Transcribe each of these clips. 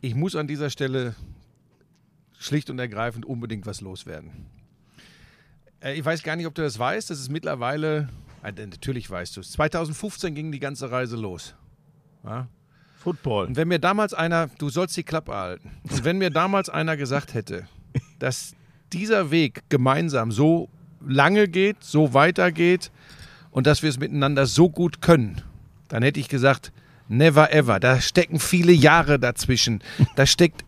ich muss an dieser Stelle schlicht und ergreifend unbedingt was loswerden. Äh, ich weiß gar nicht, ob du das weißt. Das ist mittlerweile, äh, natürlich weißt du es. 2015 ging die ganze Reise los. Ja? Football. Und wenn mir damals einer, du sollst die Klappe halten, und wenn mir damals einer gesagt hätte, dass dieser Weg gemeinsam so lange geht, so weitergeht und dass wir es miteinander so gut können, dann hätte ich gesagt, never ever. Da stecken viele Jahre dazwischen. Da steckt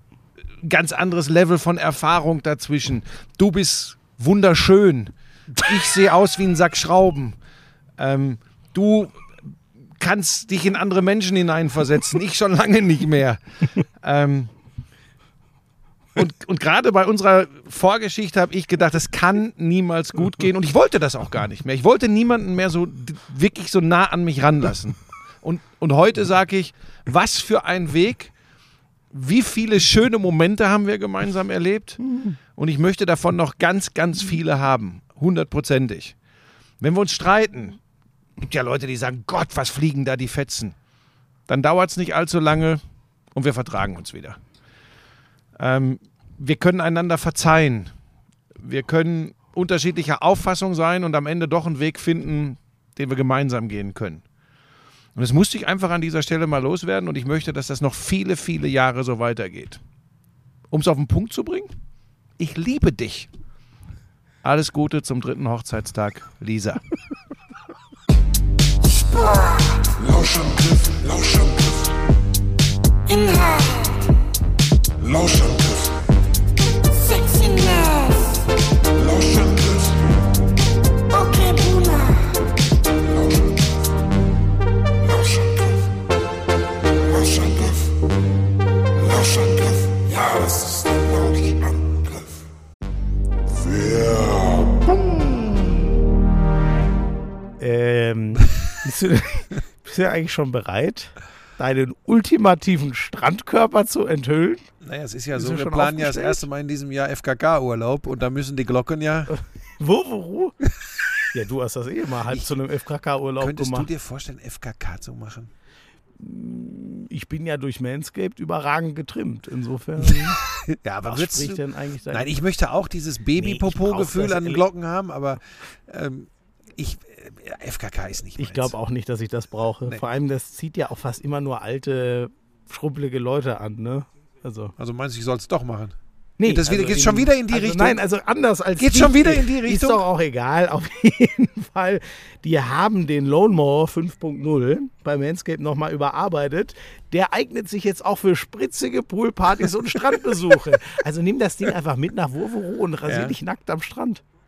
ganz anderes Level von Erfahrung dazwischen. Du bist wunderschön. Ich sehe aus wie ein Sack Schrauben. Ähm, du kannst dich in andere Menschen hineinversetzen. Ich schon lange nicht mehr. Ähm, und, und gerade bei unserer Vorgeschichte habe ich gedacht, es kann niemals gut gehen. Und ich wollte das auch gar nicht mehr. Ich wollte niemanden mehr so wirklich so nah an mich ranlassen. Und, und heute sage ich, was für ein Weg. Wie viele schöne Momente haben wir gemeinsam erlebt? Und ich möchte davon noch ganz, ganz viele haben. Hundertprozentig. Wenn wir uns streiten, gibt ja Leute, die sagen, Gott, was fliegen da die Fetzen. Dann dauert es nicht allzu lange und wir vertragen uns wieder. Ähm, wir können einander verzeihen. Wir können unterschiedlicher Auffassung sein und am Ende doch einen Weg finden, den wir gemeinsam gehen können. Und das musste ich einfach an dieser Stelle mal loswerden und ich möchte, dass das noch viele, viele Jahre so weitergeht. Um es auf den Punkt zu bringen, ich liebe dich. Alles Gute zum dritten Hochzeitstag, Lisa. Lauschangriff, Lauschangriff. Inhalt, Lauschangriff, Ähm, bist, du, bist du eigentlich schon bereit, deinen ultimativen Strandkörper zu enthüllen? Naja, es ist ja Bist so, wir planen ja das erste Mal in diesem Jahr FKK-Urlaub und da müssen die Glocken ja. Wo, wo, wo? Ja, du hast das eh mal halb zu einem FKK-Urlaub Könntest du gemacht. dir vorstellen, FKK zu machen? Ich bin ja durch Manscaped überragend getrimmt. Insofern, Ja, aber was spricht du, denn eigentlich Nein, ich möchte auch dieses Nee, ich Baby-Popo-Gefühl das an den Glocken haben, aber ähm, ich, FKK ist nicht Ich glaube auch nicht, dass ich das brauche. Nee. Vor allem, das zieht ja auch fast immer nur alte, schrumpelige Leute an, ne? Also. Also meinst du, ich soll es doch machen? Nee, Geht das wieder- geht's schon wieder in die also Richtung? Nein, also anders als. Dich. schon wieder in die Ist Richtung? doch auch egal. Auf jeden Fall. Die haben den Lone Mower 5.0 bei Manscaped nochmal überarbeitet. Der eignet sich jetzt auch für spritzige Poolpartys und Strandbesuche. Also nimm das Ding einfach mit nach Wurvero und rasier Ja. dich nackt am Strand.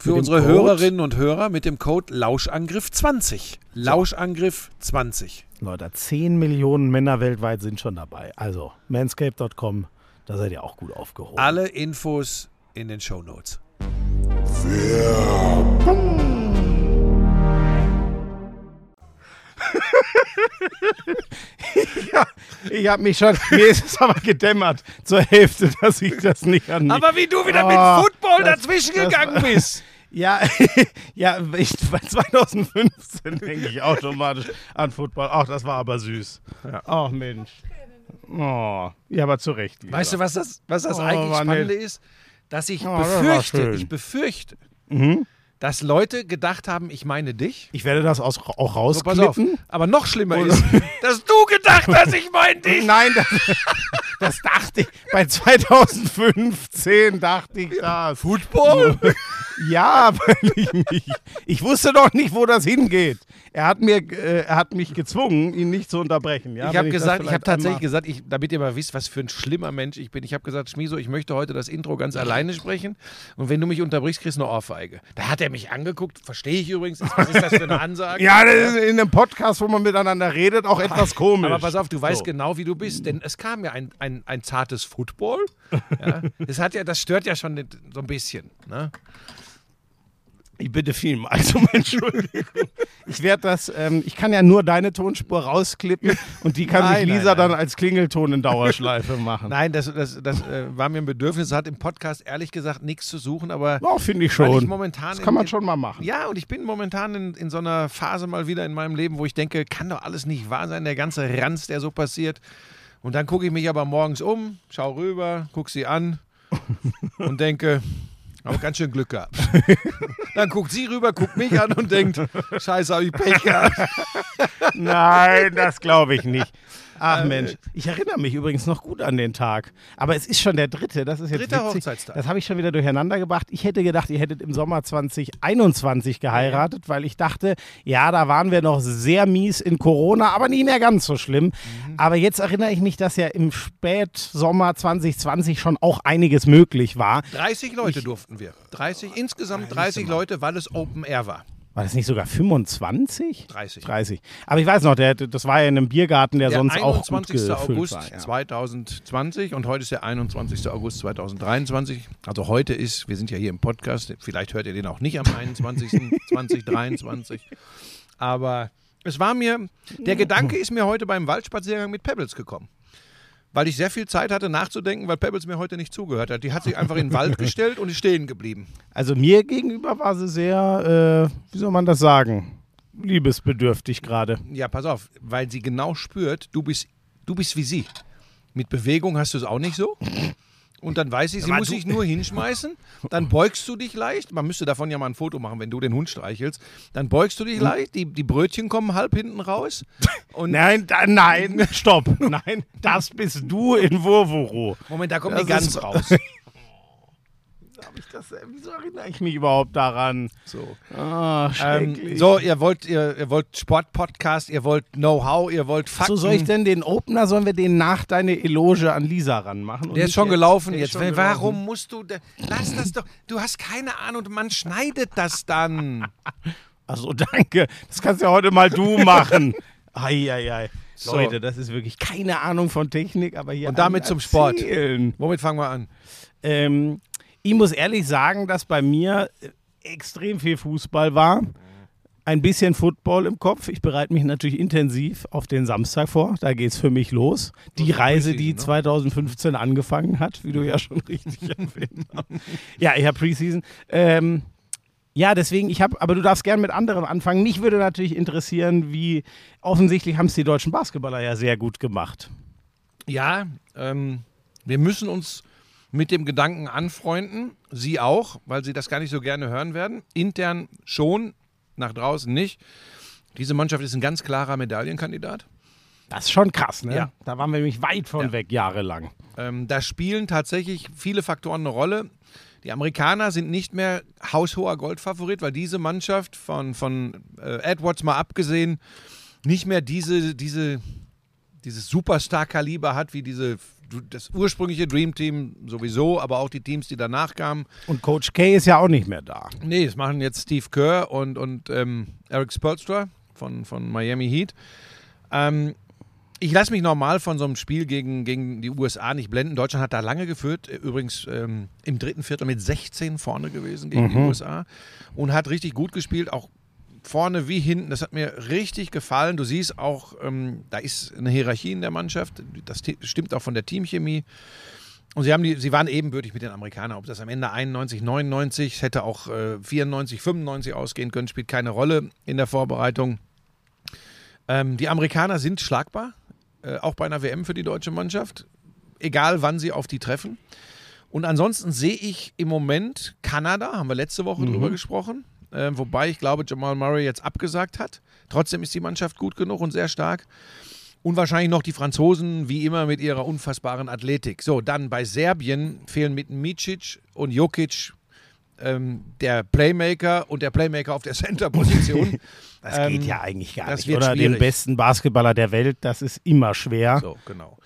Für Mit unsere Code- Hörerinnen und Hörer mit dem Code Lauschangriff20. Lauschangriff20. Leute, 10 Millionen Männer weltweit sind schon dabei. Also manscape.com, da seid ihr auch gut aufgehoben. Alle Infos in den Show Notes. Ja, ich habe mich schon, mir ist es aber gedämmert zur Hälfte, dass ich das nicht an wie du wieder Oh, Football das- dazwischen das gegangen bist. Ja, ja, ich, bei 2015 denke ich automatisch an Football. Ach, das war aber süß. Ach Mensch. Oh, ja, aber zu Recht. Lisa. Weißt du, was das, was das Oh, eigentlich Spannende ist? dass ich Oh, das war befürchte. Mhm. Dass Leute gedacht haben, ich meine dich. Ich werde das aus, auch So, rausklippen. Aber noch schlimmer ist, dass du gedacht hast, ich meine dich. Nein, das, das dachte ich. Bei 2015 dachte ich das. Football? Ja, weil ich mich. Ich wusste doch nicht, wo das hingeht. Er hat, mir, äh, er hat mich gezwungen, ihn nicht zu unterbrechen. Ja, ich habe gesagt, ich habe vielleicht tatsächlich gesagt, ich, damit ihr mal wisst, was für ein schlimmer Mensch ich bin. Ich habe gesagt, Schmiso, ich möchte heute das Intro ganz alleine sprechen. Und wenn du mich unterbrichst, kriegst du eine Ohrfeige. Da hat er mich angeguckt, verstehe ich übrigens. Was ist das für eine Ansage? Ja, das ist in einem Podcast, wo man miteinander redet, auch etwas komisch. Aber pass auf, du weißt So. genau, wie du bist, denn es kam ja ein, ein, ein zartes Football. Ja, das, hat ja, das stört ja schon so ein bisschen. Ne? Ich bitte vielmals um Entschuldigung. Ich werde das, ähm, ich kann ja nur deine Tonspur rausklippen und die kann Nein, sich nein, Lisa nein. dann als Klingelton in Dauerschleife machen. Nein, das, das, das äh, war mir ein Bedürfnis. Es hat im Podcast ehrlich gesagt nichts zu suchen, aber Ja, finde ich schon. ich momentan das kann man in- schon mal machen. Ja, und ich bin momentan in, in so einer Phase mal wieder in meinem Leben, wo ich denke, kann doch alles nicht wahr sein, der ganze Ranz, der so passiert. Und dann gucke ich mich aber morgens um, schau rüber, guck sie an und denke, aber ganz schön Glück gehabt. Dann guckt sie rüber, guckt mich an und denkt, scheiße, hab ich Pech gehabt. Nein, das glaube ich nicht. Äh, Ach Mensch, ich erinnere mich übrigens noch gut an den Tag. Aber es ist schon der dritte, das ist jetzt Dritter witzig. Hochzeitstag. Das habe ich schon wieder durcheinander gebracht. Ich hätte gedacht, ihr hättet im Sommer 2021 geheiratet, weil ich dachte, ja, da waren wir noch sehr mies in Corona, aber nicht mehr ganz so schlimm. Mhm. Aber jetzt erinnere ich mich, dass ja im Spätsommer 2020 schon auch einiges möglich war. 30 Leute durften wir. 30, insgesamt 30 Leute, weil es Open Air war. War das nicht sogar 25? 30. 30. Aber ich weiß noch, der, das war ja in einem Biergarten, der, Der sonst auch gut 21. gefüllt August war. Ja. 2020 und heute ist der 21. August 2023. Also heute ist, wir sind ja hier im Podcast, vielleicht hört ihr den auch nicht am 21. 2023. Aber es war mir, der Gedanke ist mir heute beim Waldspaziergang mit Pebbles gekommen. Weil ich sehr viel Zeit hatte nachzudenken, weil Pebbles mir heute nicht zugehört hat. Die hat sich einfach in den Wald gestellt und ist stehen geblieben. Also mir gegenüber war sie sehr, äh, wie soll man das sagen, liebesbedürftig gerade. Ja, pass auf, weil sie genau spürt, du bist, du bist wie sie. Mit Bewegung hast du es auch nicht so. Und dann weiß ich, sie muss sich nur hinschmeißen. Dann beugst du dich leicht. Man müsste davon ja mal ein Foto machen, wenn du den Hund streichelst. Dann beugst du dich Hm. leicht. Die, die Brötchen kommen halb hinten raus. Und Nein, da, nein, stopp. Nein, das bist du in Wurwuro. Moment, da kommt Das die Gans raus. Hab ich das, wieso erinnere ich mich überhaupt daran? So. Ah, Ähm, so, ihr wollt, ihr, ihr wollt Sportpodcast, ihr wollt Know-how, ihr wollt Fakten. so soll ich denn den Opener, sollen wir den nach deine Eloge an Lisa ranmachen? Der ist schon jetzt? gelaufen jetzt. schon Warum gelaufen. musst du. Lass das doch. Du hast keine Ahnung, man schneidet das dann. Achso, danke. Das kannst ja heute mal du machen. Eieiei. So. Leute, das ist wirklich keine Ahnung von Technik, aber hier Und damit zum Sport. Womit fangen wir an? Ähm, ich muss ehrlich sagen, dass bei mir äh, extrem viel Fußball war. Ein bisschen Football im Kopf. Ich bereite mich natürlich intensiv auf den Samstag vor. Da geht es für mich los. Die Reise, die Preseason, 2015 angefangen hat, wie du ja schon richtig erwähnt hast. Ja, ich habe Preseason. Ähm, ja, deswegen, ich habe, aber du darfst gern mit anderem anfangen. Mich würde natürlich interessieren, wie offensichtlich haben es die deutschen Basketballer ja sehr gut gemacht. Ja, ähm, wir müssen uns mit dem Gedanken anfreunden. Sie auch, weil sie das gar nicht so gerne hören werden. Intern schon, nach draußen nicht. Diese Mannschaft ist ein ganz klarer Medaillenkandidat. Das ist schon krass, ne? Ja. Da waren wir nämlich weit von Ja. weg, jahrelang. Ähm, da spielen tatsächlich viele Faktoren eine Rolle. Die Amerikaner sind nicht mehr haushoher Goldfavorit, weil diese Mannschaft von, von äh, Edwards mal abgesehen nicht mehr diese, diese, dieses Superstar-Kaliber hat wie diese, das ursprüngliche Dream Team sowieso, aber auch die Teams, die danach kamen. Und Coach K ist ja auch nicht mehr da. Nee, das machen jetzt Steve Kerr und, und ähm, Eric Spoelstra von, von Miami Heat. Ähm, ich lasse mich normal von so einem Spiel gegen, gegen die USA nicht blenden. Deutschland hat da lange geführt, übrigens ähm, im dritten Viertel mit 16 vorne gewesen gegen die USA und hat richtig gut gespielt, auch vorne wie hinten. Das hat mir richtig gefallen. Du siehst auch, ähm, da ist eine Hierarchie in der Mannschaft. Das stimmt auch von der Teamchemie. Und sie, haben die, sie waren ebenbürtig mit den Amerikanern. Ob das am Ende 91, 99, es hätte auch äh, 94, 95 ausgehen können, spielt keine Rolle in der Vorbereitung. Ähm, die Amerikaner sind schlagbar, äh, auch bei einer WM für die deutsche Mannschaft, egal wann sie auf die treffen. Und ansonsten sehe ich im Moment Kanada, haben wir letzte Woche Mhm. drüber gesprochen, äh, wobei ich glaube, Jamal Murray jetzt abgesagt hat. Trotzdem ist die Mannschaft gut genug und sehr stark. Und wahrscheinlich noch die Franzosen, wie immer, mit ihrer unfassbaren Athletik. So, dann bei Serbien fehlen mit Micic und Jokic ähm, der Playmaker und der Playmaker auf der Center-Position. Das Ähm, geht ja eigentlich gar nicht. Oder schwierig. den besten Basketballer der Welt, das ist immer schwer. So, genau.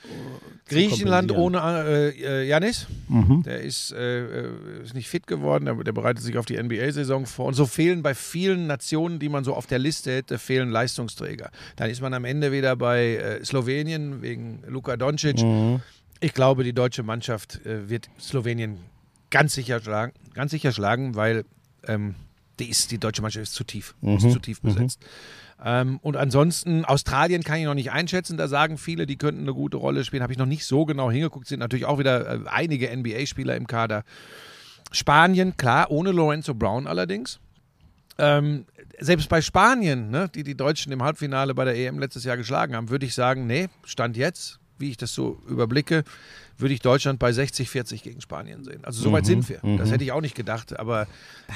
Griechenland ohne äh, äh, Janis. Mhm. Der ist, äh, äh, ist nicht fit geworden, der, der bereitet sich auf die NBA-Saison vor. Und so fehlen bei vielen Nationen, die man so auf der Liste hätte, fehlen Leistungsträger. Dann ist man am Ende wieder bei äh, Slowenien wegen Luka Doncic. Mhm. Ich glaube, die deutsche Mannschaft äh, wird Slowenien ganz sicher schlagen, ganz sicher schlagen weil ähm, die, ist, die deutsche Mannschaft ist zu tief, Mhm. ist zu tief besetzt. Ähm, und ansonsten, Australien kann ich noch nicht einschätzen. Da sagen viele, die könnten eine gute Rolle spielen. Habe ich noch nicht so genau hingeguckt. Sind natürlich auch wieder äh, einige NBA-Spieler im Kader. Spanien, klar, ohne Lorenzo Brown allerdings. Ähm, selbst bei Spanien, ne, die die Deutschen im Halbfinale bei der EM letztes Jahr geschlagen haben, würde ich sagen, nee, Stand jetzt, wie ich das so überblicke, würde ich Deutschland bei 60-40 gegen Spanien sehen. Also so weit sind wir. Das hätte ich auch nicht gedacht, aber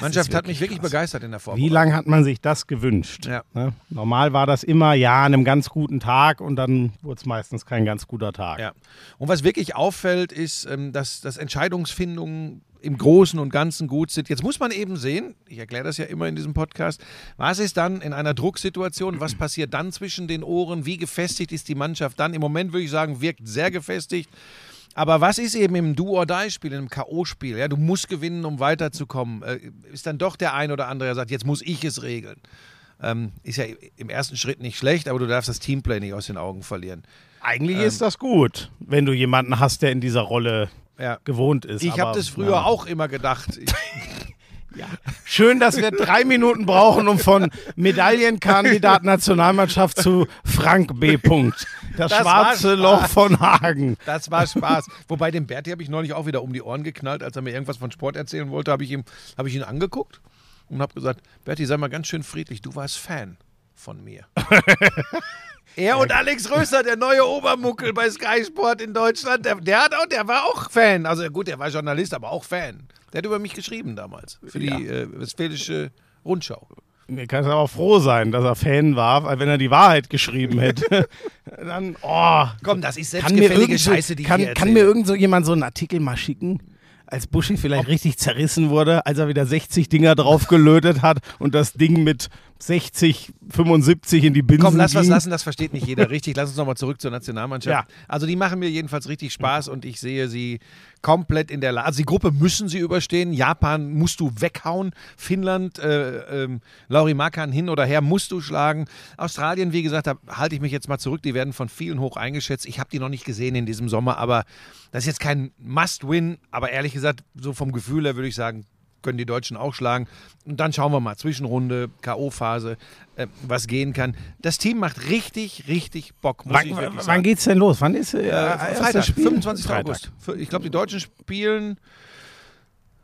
Mannschaft hat mich wirklich krass. begeistert in der Wie Vorbereitung. lange hat man sich das gewünscht? Ja. Ne? Normal war das immer, ja, an einem ganz guten Tag und dann wurde es meistens kein ganz guter Tag. Ja. Und was wirklich auffällt, ist, ähm, dass, dass Entscheidungsfindungen im Großen und Ganzen gut sind. Jetzt muss man eben sehen, ich erkläre das ja immer in diesem Podcast, was ist dann in einer Drucksituation, was passiert dann zwischen den Ohren, wie gefestigt ist die Mannschaft dann? Im Moment würde ich sagen, wirkt sehr gefestigt. Aber was ist eben im Do-or-Die-Spiel, im K.O.-Spiel? Ja, du musst gewinnen, um weiterzukommen. Äh, ist dann doch der ein oder andere, der sagt, jetzt muss ich es regeln. Ähm, ist ja im ersten Schritt nicht schlecht, aber du darfst das Teamplay nicht aus den Augen verlieren. Eigentlich Ähm. ist das gut, wenn du jemanden hast, der in dieser Rolle Ja. gewohnt ist. Ich habe das früher ja. auch immer gedacht. Ich, Schön, dass wir drei Minuten brauchen, um von Medaillenkandidat Nationalmannschaft zu Frank B. Punkt. Das, Das schwarze war Loch von Hagen. das war Spaß. Wobei dem Berti habe ich neulich auch wieder um die Ohren geknallt, als er mir irgendwas von Sport erzählen wollte, habe ich, ihm- habe ich ihn angeguckt und habe gesagt, Berti, sei mal ganz schön friedlich, du warst Fan von mir. er und Alex Röster, der neue Obermuckel bei Sky Sport in Deutschland, der, der, hat auch, der war auch Fan. Also gut, der war Journalist, aber auch Fan. Der hat über mich geschrieben damals für die äh, Westfälische Rundschau. Mir kann aber auch froh sein, dass er Fan war, weil wenn er die Wahrheit geschrieben hätte, dann, oh, Komm, das ist selbstgefällige Scheiße, die ich kann, hier kann mir irgend so jemand so einen Artikel mal schicken, als Buschi vielleicht richtig zerrissen wurde, als er wieder 60 Dinger draufgelötet hat und das Ding mit 60, 75 in die Binsen Komm, lass was ging. lassen, das versteht nicht jeder richtig. Lass uns nochmal zurück zur Nationalmannschaft. Ja. Also die machen mir jedenfalls richtig Spaß und ich sehe sie komplett in der Lage. Also die Gruppe müssen sie überstehen. Japan musst du weghauen. Finnland, äh, ähm, Lauri Markan hin oder her musst du schlagen. Australien, wie gesagt, da halte ich mich jetzt mal zurück. Die werden von vielen hoch eingeschätzt. Ich habe die noch nicht gesehen in diesem Sommer, aber das ist jetzt kein Must-Win. Aber ehrlich gesagt, so vom Gefühl her würde ich sagen, können die Deutschen auch schlagen. Und dann schauen wir mal, Zwischenrunde, K.O.-Phase, äh, was gehen kann. Das Team macht richtig, richtig Bock, muss ich Wann, wirklich wann sagen. geht's denn los? Wann ist äh, Freitag, Spiel? 25. Freitag. August. Ich glaube, die Deutschen spielen.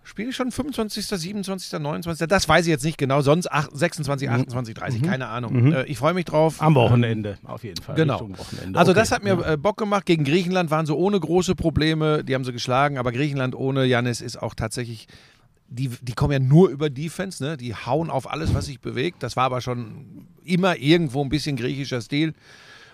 Spielen die schon 25., 27., 29. Das weiß ich jetzt nicht genau. Sonst ach- 26, 28, 30. Keine Ahnung. Äh, ich freue mich drauf. Am Wochenende, auf jeden Fall. Genau. Also Okay. das hat mir äh, Bock gemacht. Gegen Griechenland waren sie ohne große Probleme. Die haben sie geschlagen. Aber Griechenland ohne Janis ist auch tatsächlich... Die, die kommen ja nur über Defense, ne? Die hauen auf alles, was sich bewegt. Das war aber schon immer irgendwo ein bisschen griechischer Stil.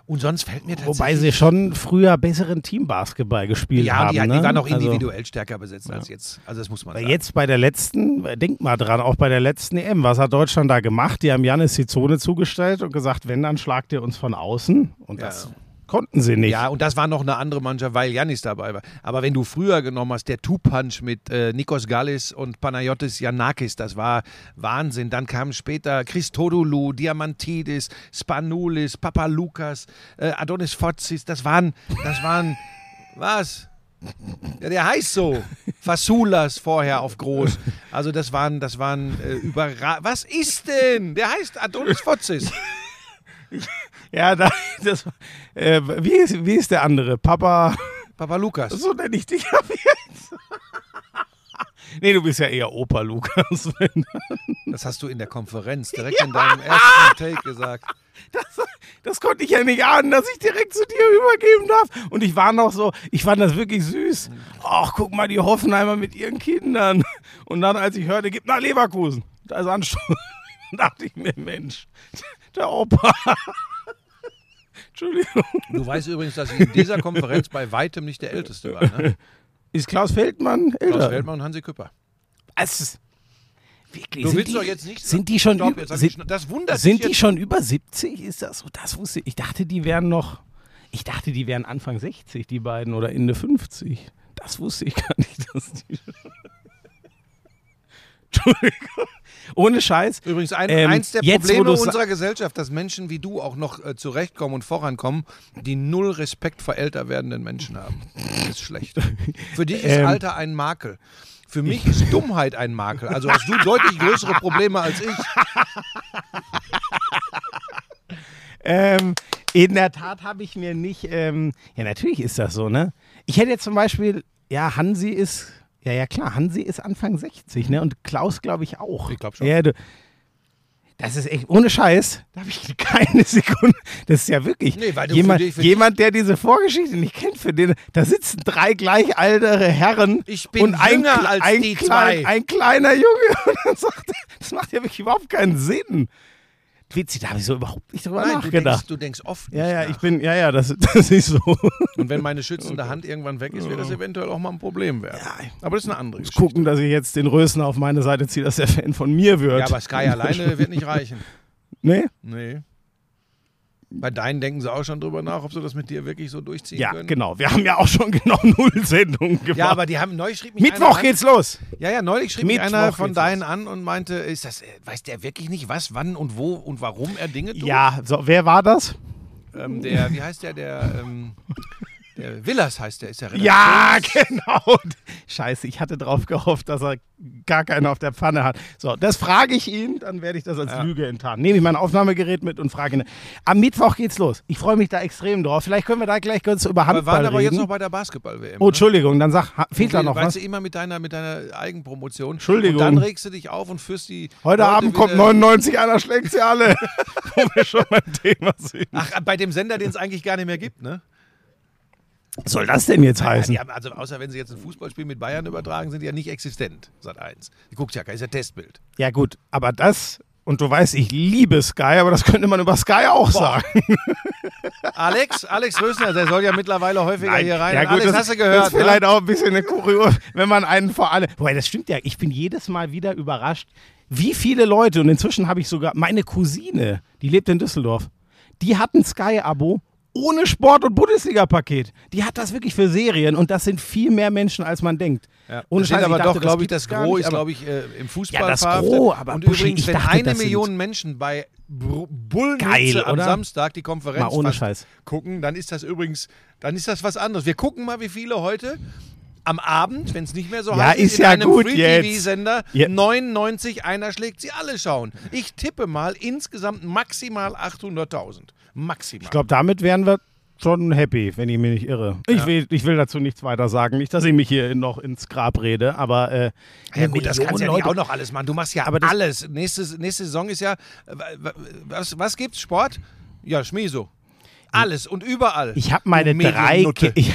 Und sonst fällt mir tatsächlich... Wobei sie schon früher besseren Teambasketball gespielt ja, haben. die, ne? die waren auch Also- individuell stärker besetzt als jetzt. Also das muss man Weil sagen. jetzt bei der letzten, denk mal dran, auch bei der letzten EM, was hat Deutschland da gemacht? Die haben Janis die Zone zugestellt und gesagt, wenn, dann schlagt ihr uns von außen. Und Ja. das konnten sie nicht. Ja, und das war noch eine andere Mannschaft, weil Janis dabei war. Aber wenn du früher genommen hast, der Two-Punch mit äh, Nikos Gallis und Panayotis Yanakis, das war Wahnsinn. Dann kamen später Christodoulou, Diamantidis, Spanoulis, Papalukas, äh, Adonis Fozis. Das waren, das waren, was? Ja, der heißt so. Fasulas vorher auf groß. Also das waren, das waren äh, überra Was ist denn? Der heißt Adonis Fozis. Ja, da, das, äh, wie, ist, wie ist der andere? Papa, Papalukas. so nenne ich dich ab jetzt. nee, du bist ja eher Opa Lukas. Das hast du in der Konferenz direkt in deinem ersten Take gesagt. Das konnte ich ja nicht ahnen, dass ich direkt zu dir übergeben darf. Und ich war noch so, ich fand das wirklich süß. Ach, guck mal, die Hoffenheimer mit ihren Kindern. Und dann, als ich hörte, gib nach Leverkusen. Da ist Anstoß. dachte ich mir, Mensch, der Opa. Entschuldigung. Du weißt übrigens, dass ich in dieser Konferenz bei weitem nicht der Älteste war. Ne? Ist Klaus Feldmann älter? Klaus Feldmann und Hansi Küpper. Es ist wirklich. Du sind willst die, doch jetzt nicht. Sind die schon Stopp, über, sind, das wundert sind die schon über 70? Ist das so? Das wusste ich. Ich dachte, die wären noch. Ich dachte, die wären Anfang 60, die beiden, oder Ende 50. Das wusste ich gar nicht, dass die. Entschuldigung. Ohne Scheiß. Übrigens, ein, Ähm, eins der jetzt, Probleme unserer Gesellschaft, dass Menschen wie du auch noch äh, zurechtkommen und vorankommen, die null Respekt vor älter werdenden Menschen haben. Das ist schlecht. Für dich ist Ähm. Alter ein Makel. Für mich ist Dummheit ein Makel. Also hast du deutlich größere Probleme als ich. Ähm, in der Tat habe ich mir nicht. Ähm, ja, natürlich ist das so, ne? Ich hätte jetzt zum Beispiel. Ja, Hansi ist. Ja, ja, klar. Hansi ist Anfang 60, ne? Und Klaus, glaube ich, auch. Ich glaub schon. Ja, du, das ist echt. Ohne Scheiß. Da habe ich keine Sekunde. Das ist ja wirklich. Nee, jemand, dich- jemand, der diese Vorgeschichte nicht kennt, für den. Da sitzen drei gleich altere Herren. Ich bin und ein, als ein die klein, zwei. Ein kleiner Junge. Und dann sagt er, das macht ja wirklich überhaupt keinen Sinn. Witzig, da habe ich so überhaupt nicht drüber Nein, du nachgedacht. denkst, du denkst oft Ja, nicht ja, nach. ich bin, ja, ja, das, das ist so. Und wenn meine schützende Hand irgendwann weg ist, wird das eventuell auch mal ein Problem werden. Aber das ist eine andere Geschichte. Gucken, dass ich jetzt den Rösner auf meine Seite ziehe, dass der Fan von mir wird. Ja, aber Sky alleine wird nicht reichen. nee? Nee. Bei deinen denken sie auch schon drüber nach, ob sie das mit dir wirklich so durchziehen Ja, können. genau. Wir haben ja auch schon genau null Sendungen gemacht. Ja, aber die haben neulich schrieb mich Mittwoch einer an, geht's los. Ja, ja, neulich schrieb mich Mittwoch einer von deinen an und meinte, ist das, äh, weiß der wirklich nicht, was, wann und wo und warum er Dinge tut? Ja, so, wer war das? Ähm, der, wie heißt der, der, ähm, der Willers heißt der, ist der Ja, Redaktions- genau. Scheiße, ich hatte drauf gehofft, dass er gar keinen auf der Pfanne hat. So, das frage ich ihn, dann werde ich das als Lüge enttarnen. Nehme ich mein Aufnahmegerät mit und frage ihn. Am Mittwoch geht's los. Ich freue mich da extrem drauf. Vielleicht können wir da gleich kurz über Wir Handball waren aber reden. jetzt noch bei der Basketball-WM. oh, ne? Entschuldigung, dann sag, fehlt da noch was? du, immer mit deiner, mit deiner Eigenpromotion. Entschuldigung. Und dann regst du dich auf und führst die. Heute Leute Abend kommt wieder- 99, einer schlägt sie alle. Wo wir schon beim Thema sind. Ach, bei dem Sender, den es eigentlich gar nicht mehr gibt, ne? Was soll das denn jetzt Ja, heißen? haben, also außer wenn sie jetzt ein Fußballspiel mit Bayern übertragen, sind die ja nicht existent, Sat 1. Die guckt ja, ist ja Testbild. Ja, gut, aber das, und du weißt, ich liebe Sky, aber das könnte man über Sky auch sagen. Alex, Alex Rösner, der soll ja mittlerweile häufiger hier rein. Ja, gut, Alex, das, hast du gehört? Das ist vielleicht ne? auch ein bisschen eine Kurios, wenn man einen vor allem. Wobei, das stimmt ja. Ich bin jedes Mal wieder überrascht, wie viele Leute, und inzwischen habe ich sogar meine Cousine, die lebt in Düsseldorf, die hat ein Sky-Abo ohne Sport- und Bundesliga-Paket. Die hat das wirklich für Serien und das sind viel mehr Menschen, als man denkt. Ja. Ohne Scheiß, aber dachte, doch, glaube ich, das Gros ist, glaube ich, äh, im Fußball Ja, das. Gros, aber Und Buschi, übrigens, wenn dachte, eine Million Menschen bei Bullnitze am? Samstag die Konferenz Mal ohne Scheiß. gucken, dann ist das übrigens, dann ist das was anderes. Wir gucken mal, wie viele heute am Abend, wenn es nicht mehr so Ja, heiß ist, in ja einem Free-TV-Sender Ja. 99, einer schlägt sie alle schauen. Ich tippe mal insgesamt maximal 800.000. Maximal. Ich glaube, damit wären wir schon happy, wenn ich mich nicht irre. Ich, will, ich will dazu nichts weiter sagen. Nicht, dass ich mich hier noch ins Grab rede, aber. Äh, Ja gut, das kannst du ja nicht auch noch alles machen. Du machst ja Aber alles. Nächste, nächste Saison ist ja, wa- was, was gibt's? Sport? Ja, Schmieso. Alles und überall. Ich habe meine drei. Ich,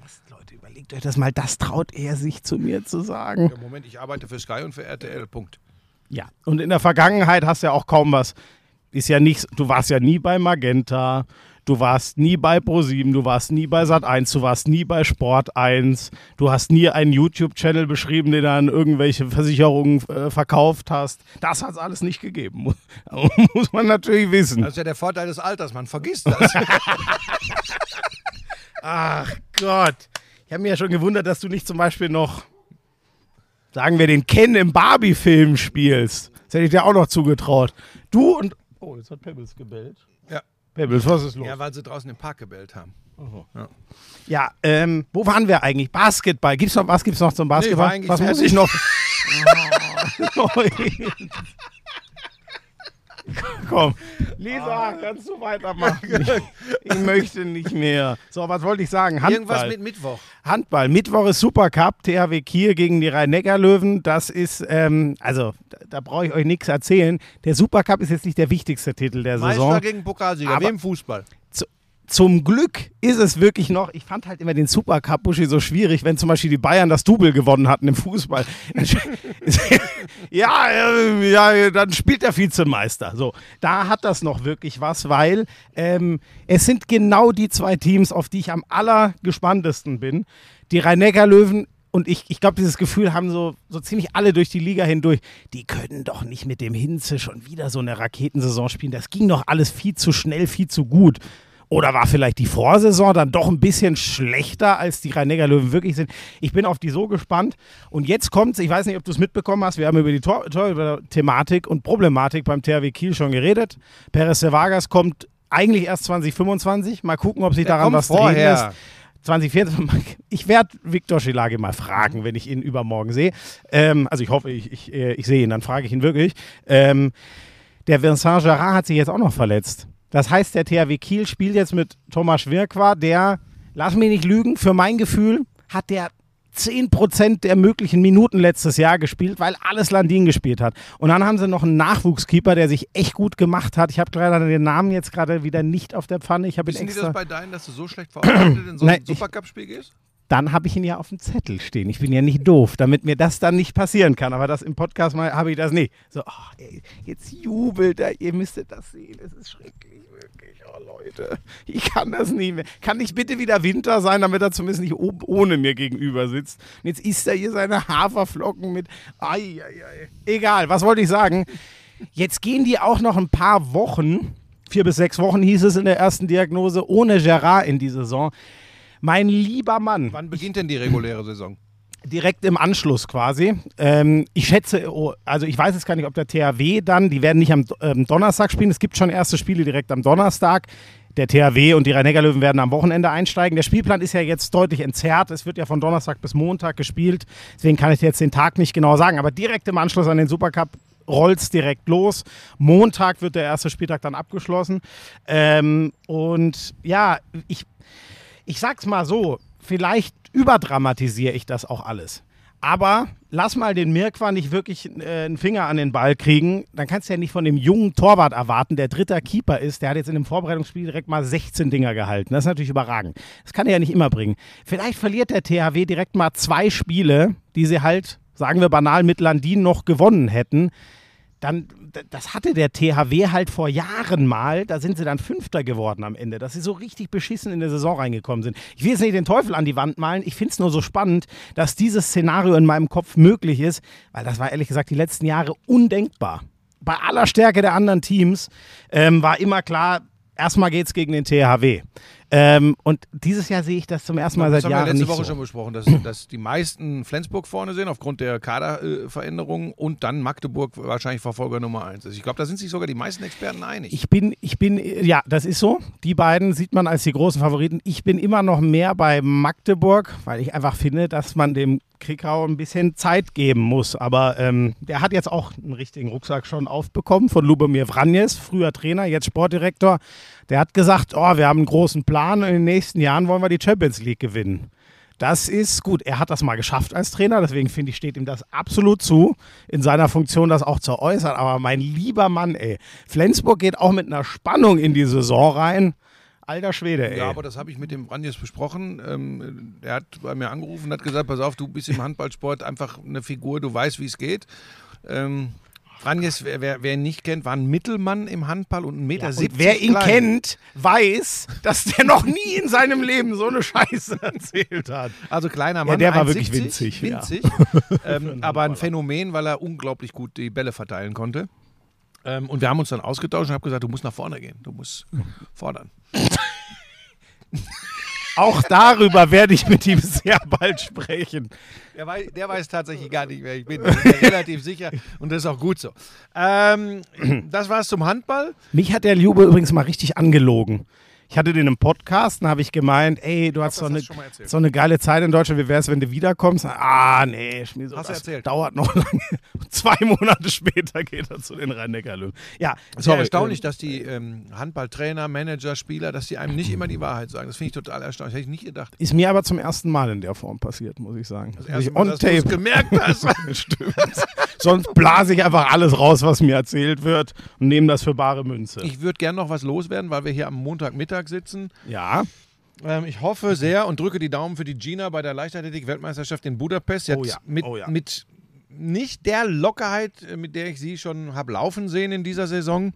das, Leute, überlegt euch das mal. Das traut er sich zu mir zu sagen. Ja, Moment, ich arbeite für Sky und für RTL. Punkt. Ja. Und in der Vergangenheit hast du ja auch kaum was. Ist ja nicht. Du warst ja nie bei Magenta. Du warst nie bei Pro7, du warst nie bei Sat1, du warst nie bei Sport 1, du hast nie einen YouTube-Channel beschrieben, den du an irgendwelche Versicherungen äh, verkauft hast. Das hat es alles nicht gegeben. Muss, muss man natürlich wissen. Das ist ja der Vorteil des Alters, man vergisst das. Ach Gott. Ich habe mir ja schon gewundert, dass du nicht zum Beispiel noch, sagen wir, den Ken im Barbie-Film spielst. Das hätte ich dir auch noch zugetraut. Du und. Oh, jetzt hat Pebbles gebellt. ja. Pebbles, was ist los? ja, weil sie draußen im Park gebellt haben. Ja, ähm, wo waren wir eigentlich? Basketball. Gibt's noch was? Gibt's noch zum Basketball? war eigentlich was muss ich noch? Komm. Lisa, kannst du weitermachen? Ich, ich möchte nicht mehr. So, was wollte ich sagen? Handball. Irgendwas mit Mittwoch. Handball. Mittwoch ist Supercup, THW Kiel gegen die Rhein-Neckar-Löwen. Das ist, ähm, also, da, da brauche ich euch nichts erzählen. Der Supercup ist jetzt nicht der wichtigste Titel der Saison. Meister gegen Pokalsieger, Aber- wie im Fußball. Zu, zum Glück ist es wirklich noch, ich fand halt immer den Supercup Buschi so schwierig, wenn zum Beispiel die Bayern das Double gewonnen hatten im Fußball. ja, äh, ja, dann spielt der Vizemeister. So, da hat das noch wirklich was, weil ähm, es sind genau die zwei Teams, auf die ich am allergespanntesten bin. Die Rhein-Neckar-Löwen und ich, ich glaube, dieses Gefühl haben so, so ziemlich alle durch die Liga hindurch. Die können doch nicht mit dem Hinze schon wieder so eine Raketensaison spielen. Das ging doch alles viel zu schnell, viel zu gut. Oder war vielleicht die Vorsaison dann doch ein bisschen schlechter, als die Rhein-Neckar-Löwen wirklich sind? Ich bin auf die so gespannt. Und jetzt kommt's, ich weiß nicht, ob du es mitbekommen hast, wir haben über die Tor- Tor-Thematik und Problematik beim THW Kiel schon geredet. Perez de Vargas kommt eigentlich erst 2025. Mal gucken, ob sich Der daran was drehen vorher. lässt. 2024. Ich werde Viktor Schilage mal fragen, wenn ich ihn übermorgen sehe. Ähm, also ich hoffe, ich, ich, äh, ich sehe ihn, dann frage ich ihn wirklich. Ähm, der Vincent Gerard hat sich jetzt auch noch verletzt. Das heißt, der THW Kiel spielt jetzt mit Thomas Schwirkwa, der, lass mich nicht lügen, für mein Gefühl hat der 10% der möglichen Minuten letztes Jahr gespielt, weil alles Landin gespielt hat. Und dann haben sie noch einen Nachwuchskeeper, der sich echt gut gemacht hat. Ich habe leider den Namen jetzt gerade wieder nicht auf der Pfanne. Ich habe ihn extra. das bei deinen, dass du so schlecht vorbereitet in so ein Supercup-Spiel gehst? Dann habe ich ihn ja auf dem Zettel stehen. Ich bin ja nicht doof, damit mir das dann nicht passieren kann. Aber das im Podcast mal habe ich das nicht. So, ach, ey, jetzt jubelt er. Ihr müsstet das sehen. Es ist schrecklich, wirklich. Oh, Leute, ich kann das nicht mehr. Kann nicht bitte wieder Winter sein, damit er zumindest nicht oben ohne mir gegenüber sitzt. Und jetzt isst er hier seine Haferflocken mit. Ai, ai, ai. Egal, was wollte ich sagen? Jetzt gehen die auch noch ein paar Wochen, vier bis sechs Wochen hieß es in der ersten Diagnose, ohne Gerard in die Saison. Mein lieber Mann, Wann beginnt denn die reguläre Saison? direkt im Anschluss quasi. Ähm, ich schätze, oh, also ich weiß jetzt gar nicht, ob der THW dann, die werden nicht am ähm, Donnerstag spielen. Es gibt schon erste Spiele direkt am Donnerstag. Der THW und die Rhein-Neckar-Löwen werden am Wochenende einsteigen. Der Spielplan ist ja jetzt deutlich entzerrt. Es wird ja von Donnerstag bis Montag gespielt. Deswegen kann ich dir jetzt den Tag nicht genau sagen. Aber direkt im Anschluss an den Supercup rollt's direkt los. Montag wird der erste Spieltag dann abgeschlossen. Ähm, und ja, ich, ich sag's mal so, vielleicht überdramatisiere ich das auch alles. Aber lass mal den Mirkwa nicht wirklich äh, einen Finger an den Ball kriegen. Dann kannst du ja nicht von dem jungen Torwart erwarten, der dritter Keeper ist. Der hat jetzt in dem Vorbereitungsspiel direkt mal 16 Dinger gehalten. Das ist natürlich überragend. Das kann er ja nicht immer bringen. Vielleicht verliert der THW direkt mal zwei Spiele, die sie halt, sagen wir banal, mit Landin noch gewonnen hätten dann, das hatte der THW halt vor Jahren mal, da sind sie dann Fünfter geworden am Ende, dass sie so richtig beschissen in der Saison reingekommen sind. Ich will jetzt nicht den Teufel an die Wand malen, ich finde es nur so spannend, dass dieses Szenario in meinem Kopf möglich ist, weil das war ehrlich gesagt die letzten Jahre undenkbar. Bei aller Stärke der anderen Teams ähm, war immer klar, erstmal geht es gegen den THW. Ähm, und dieses Jahr sehe ich das zum ersten Mal das seit haben wir Jahren letzte Woche so. schon besprochen, dass, dass die meisten Flensburg vorne sind aufgrund der Kaderveränderungen und dann Magdeburg wahrscheinlich Verfolger Nummer eins ist. Ich glaube, da sind sich sogar die meisten Experten einig. Ich bin, ich bin, ja, das ist so. Die beiden sieht man als die großen Favoriten. Ich bin immer noch mehr bei Magdeburg, weil ich einfach finde, dass man dem Krikau ein bisschen Zeit geben muss. Aber ähm, der hat jetzt auch einen richtigen Rucksack schon aufbekommen von Lubomir Vranjes, früher Trainer, jetzt Sportdirektor. Der hat gesagt, oh, wir haben einen großen Plan und in den nächsten Jahren wollen wir die Champions League gewinnen. Das ist gut. Er hat das mal geschafft als Trainer, deswegen finde ich, steht ihm das absolut zu, in seiner Funktion das auch zu äußern. Aber mein lieber Mann, ey, Flensburg geht auch mit einer Spannung in die Saison rein. Alter Schwede, ey. Ja, aber das habe ich mit dem Ranjes besprochen. Ähm, er hat bei mir angerufen und hat gesagt, pass auf, du bist im Handballsport einfach eine Figur, du weißt, wie es geht. Ähm, Ranjes, wer, wer, ihn nicht kennt, war ein Mittelmann im Handball und ein Meter und 70 wer ihn klein. kennt, weiß, dass der noch nie in seinem Leben so eine Scheiße erzählt hat. Also kleiner Mann. der war 1,70, wirklich winzig, ja. winzig ähm, aber ein Phänomen, weil er unglaublich gut die Bälle verteilen konnte. Ähm, und wir haben uns dann ausgetauscht und habe gesagt, du musst nach vorne gehen, du musst fordern. Auch darüber werde ich mit ihm sehr bald sprechen. Der weiß, der weiß tatsächlich gar nicht, wer ich bin. Ich bin mir relativ sicher und das ist auch gut so. Ähm, das war's zum Handball. Mich hat der Ljube übrigens mal richtig angelogen. Ich hatte den im Podcast, dann habe ich gemeint, ey, du hast so eine, so eine geile Zeit in Deutschland, wie wär's, wenn du wiederkommst? Ah, nee, Schmieso, Hast das erzählt. dauert noch lange. Zwei Monate später geht er zu den Rhein-Neckar-Löwen. Ja, Es ist ja erstaunlich, dass die ähm, Handballtrainer, Manager, Spieler, dass die einem nicht immer die Wahrheit sagen. Das finde ich total erstaunlich. Hätte ich nicht gedacht. Ist mir aber zum ersten Mal in der Form passiert, muss ich sagen. Das erste ich Mal, on dass du es tape. gemerkt hast. Stimmt. Sonst blase ich einfach alles raus, was mir erzählt wird und nehme das für bare Münze. Ich würde gern noch was loswerden, weil wir hier am Montagmittag sitzen. ja. Ähm, ich hoffe sehr und drücke die Daumen für die Gina bei der Leichtathletik-Weltmeisterschaft in Budapest. Sie Oh ja, mit, oh ja. mit nicht der Lockerheit, äh, mit der ich sie schon habe laufen sehen in dieser Saison,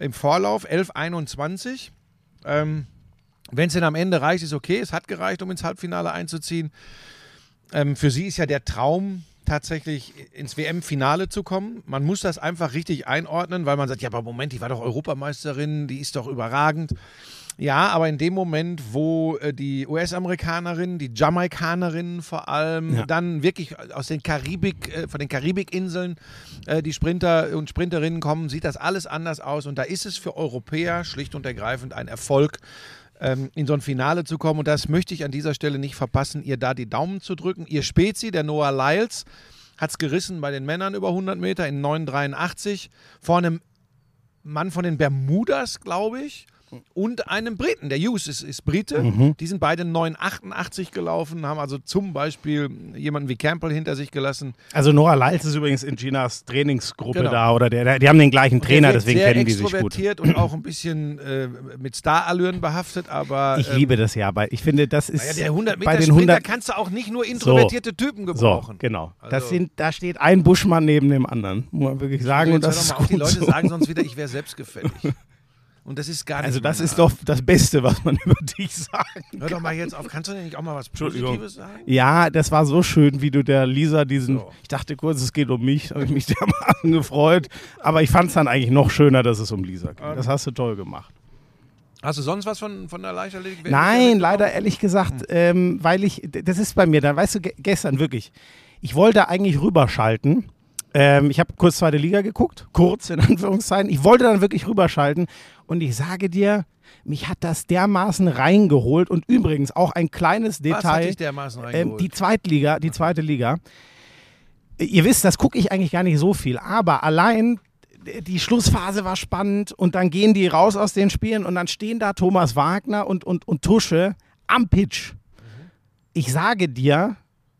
im Vorlauf 11:21. Ähm, Wenn es denn am Ende reicht, ist okay. Es hat gereicht, um ins Halbfinale einzuziehen. Ähm, für sie ist ja der Traum tatsächlich ins WM-Finale zu kommen. Man muss das einfach richtig einordnen, weil man sagt, ja, aber Moment, die war doch Europameisterin, die ist doch überragend. Ja, aber in dem Moment, wo äh, die US-Amerikanerinnen, die Jamaikanerinnen vor allem, Ja. dann wirklich aus den Karibik, äh, von den Karibikinseln äh, die Sprinter und Sprinterinnen kommen, sieht das alles anders aus. Und da ist es für Europäer schlicht und ergreifend ein Erfolg, ähm, in so ein Finale zu kommen. Und das möchte ich an dieser Stelle nicht verpassen, ihr da die Daumen zu drücken. Ihr Spezi, der Noah Lyles, hat es gerissen bei den Männern über 100 Meter in 9,83 vor einem Mann von den Bermudas, glaube ich. Und einem Briten, der Hughes ist, ist Brite. Mhm. Die sind beide 9,88 gelaufen, haben also zum Beispiel jemanden wie Campbell hinter sich gelassen. Also Nora Leitz ist übrigens in Ginas Trainingsgruppe Genau. da oder der, die haben den gleichen Trainer, deswegen kennen die sich gut. extrovertiert und auch ein bisschen äh, mit Starallüren behaftet, aber Ich ähm, liebe das ja, weil ich finde, das ist 100 bei den Sprinter 100 kannst du auch nicht nur introvertierte Typen so, gebrauchen. genau. Das Also- sind, da steht ein Buschmann neben dem anderen, muss man wirklich sagen. Und das ist mal auf, die gut Leute so. sagen sonst wieder, ich wäre selbstgefällig. Und das ist gar nicht Also das ist Art. doch das Beste, was man über dich sagen Hör doch mal jetzt auf, kannst du denn nicht auch mal was. Positives sagen? Ja, das war so schön, wie du der Lisa diesen. So. Ich dachte kurz, es geht um mich, habe ich mich dermaßen gefreut. Aber ich fand es dann eigentlich noch schöner, dass es um Lisa ging. Das hast du toll gemacht. Hast du sonst was von, von der Leichtathletik? Nein, leider ehrlich gesagt, ähm, weil ich, das ist bei mir, da weißt du, ge gestern wirklich, ich wollte eigentlich rüberschalten. Ähm, ich habe kurz zweite Liga geguckt, kurz in Anführungszeichen. Ich wollte dann wirklich rüberschalten und ich sage dir, mich hat das dermaßen reingeholt und übrigens auch ein kleines Detail. Ähm, die Zweitliga, die zweite Liga. Ihr wisst, das gucke ich eigentlich gar nicht so viel, aber allein die Schlussphase war spannend und dann gehen die raus aus den Spielen und dann stehen da Thomas Wagner und, und, und Tusche am Pitch. Ich sage dir,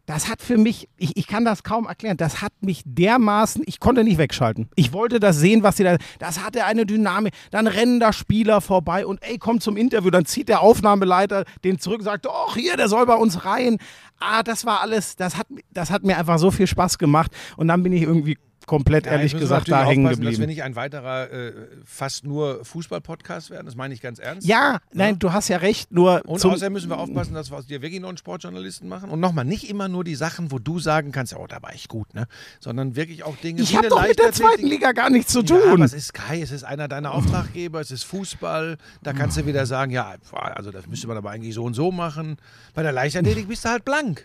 das hat für mich, ich, ich kann das kaum erklären, das hat mich dermaßen, ich konnte nicht wegschalten. Ich wollte das sehen, was sie da, das hatte eine Dynamik. Dann rennen da Spieler vorbei und ey, komm zum Interview. Dann zieht der Aufnahmeleiter den zurück und sagt, ach hier, der soll bei uns rein. Ah, das war alles, das hat, das hat mir einfach so viel Spaß gemacht. Und dann bin ich irgendwie komplett, Ja, ehrlich gesagt, da hängen aufpassen, Dass wir geblieben. nicht ein weiterer äh, fast nur Fußball-Podcast werden, das meine ich ganz ernst. Ja, nein, du hast ja recht, nur Und außerdem müssen wir aufpassen, dass wir aus dir wirklich noch einen Sportjournalisten machen. Und nochmal, nicht immer nur die Sachen, wo du sagen kannst, oh, da war ich gut, ne? Sondern wirklich auch Dinge ich habe doch mit der zweiten Liga gar nichts zu Ja, aber tun. es ist Kai, es ist einer deiner Auftraggeber, es ist Fußball. Da kannst du wieder sagen, ja, also das müsste man aber eigentlich so und so machen. Bei der Leichtathletik bist du halt blank.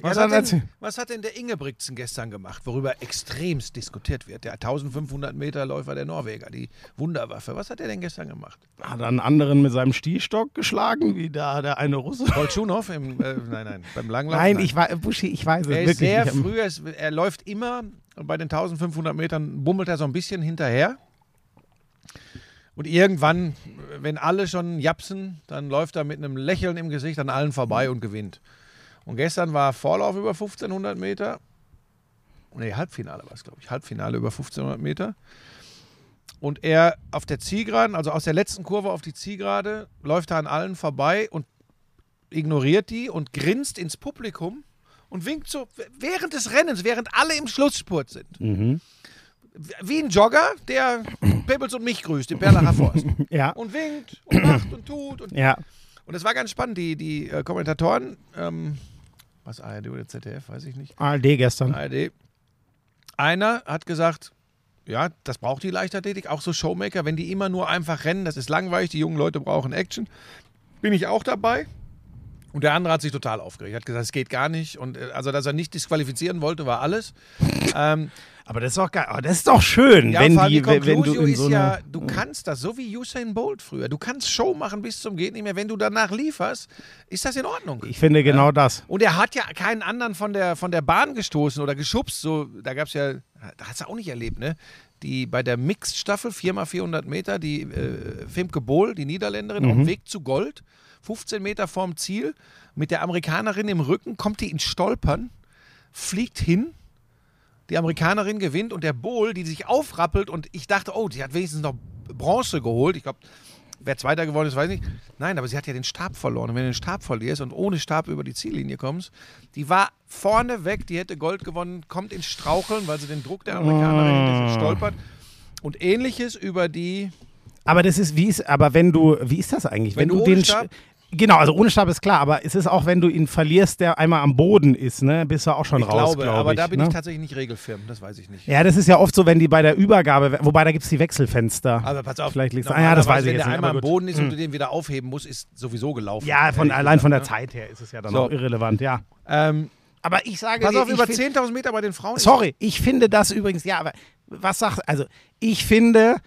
Was, dann hat denn, was hat denn der Ingebrigtsen gestern gemacht, worüber extremst diskutiert wird? Der 1500 Meter Läufer der Norweger, die Wunderwaffe. Was hat er denn gestern gemacht? Hat er einen anderen mit seinem Stielstock geschlagen, wie da der eine Russe? Bolschunow im, äh, nein, nein, beim Langlauf? Nein, ich war, Buschi, ich weiß es Er wirklich. sehr ich hab- früh, er, ist, er läuft immer bei den 1500 Metern, bummelt er so ein bisschen hinterher. Und irgendwann, wenn alle schon japsen, dann läuft er mit einem Lächeln im Gesicht an allen vorbei und gewinnt. Und gestern war Vorlauf über 1500 Meter. Nee, Halbfinale war es, glaube ich. Halbfinale über 1500 Meter. Und er auf der Zielgeraden, also aus der letzten Kurve auf die Zielgerade, läuft er an allen vorbei und ignoriert die und grinst ins Publikum und winkt so während des Rennens, während alle im Schlussspurt sind. Mhm. Wie ein Jogger, der Pebbles und mich grüßt, den Perlacher Forst. Ja, Und winkt und macht und tut. Und, ja. Und es war ganz spannend. Die, die äh, Kommentatoren, ähm, was ARD oder ZDF, weiß ich nicht. ARD gestern. ARD. Einer hat gesagt, ja, das braucht die Leichtathletik, auch so Showmaker, wenn die immer nur einfach rennen, das ist langweilig, die jungen Leute brauchen Action. Bin ich auch dabei. Und der andere hat sich total aufgeregt. Hat gesagt, es geht gar nicht. Und äh, also, dass er nicht disqualifizieren wollte, war alles. ähm, Aber das ist doch geil. Aber das ist doch schön, ja, wenn, die, die wenn du in ist so ja, du kannst das, so wie Usain Bolt früher. Du kannst Show machen bis zum geht nicht mehr. Wenn du danach lieferst, ist das in Ordnung. Ich finde genau das. Und er hat ja keinen anderen von der, von der Bahn gestoßen oder geschubst. So, da gab es ja, da hast du auch nicht erlebt, ne? Die bei der Mixed-Staffel, 4x400 Meter, die äh, Femke Bohl, die Niederländerin, auf dem Weg zu Gold, 15 Meter vorm Ziel, mit der Amerikanerin im Rücken, kommt die ins Stolpern, fliegt hin. Die Amerikanerin gewinnt und der Bohl, die sich aufrappelt und ich dachte, oh, die hat wenigstens noch Bronze geholt. Ich glaube, wer Zweiter geworden ist, weiß ich nicht. Nein, aber sie hat ja den Stab verloren. Und wenn du den Stab verlierst und ohne Stab über die Ziellinie kommst, die war vorne weg, die hätte Gold gewonnen, kommt ins Straucheln, weil sie den Druck der Amerikanerin sich stolpert. Und ähnliches über die. Aber das ist, wie ist, aber wenn du, wie ist das eigentlich? Wenn du ohne den Stab- Genau, also ohne Stab ist klar, aber es ist auch, wenn du ihn verlierst, der einmal am Boden ist, ne, bist du auch schon Ich raus, glaube, glaub aber ich, da bin ne? ich tatsächlich nicht regelfirm, das weiß ich nicht. Ja, das ist ja oft so, wenn die bei der Übergabe, wobei da gibt es die Wechselfenster. Aber pass auf, Vielleicht liegt's- ah, ja, das weiß ich wenn jetzt der nicht, einmal am. Hm. Boden ist und du den wieder aufheben musst, ist sowieso gelaufen. Ja, von, allein von der gesagt, ne? Zeit her ist es ja dann So. auch irrelevant, ja. Ähm, Aber ich sage pass dir, auf, ich über find- 10.000 Meter bei den Frauen. Sorry, ich finde das übrigens, ja, aber was sagt, also ich finde,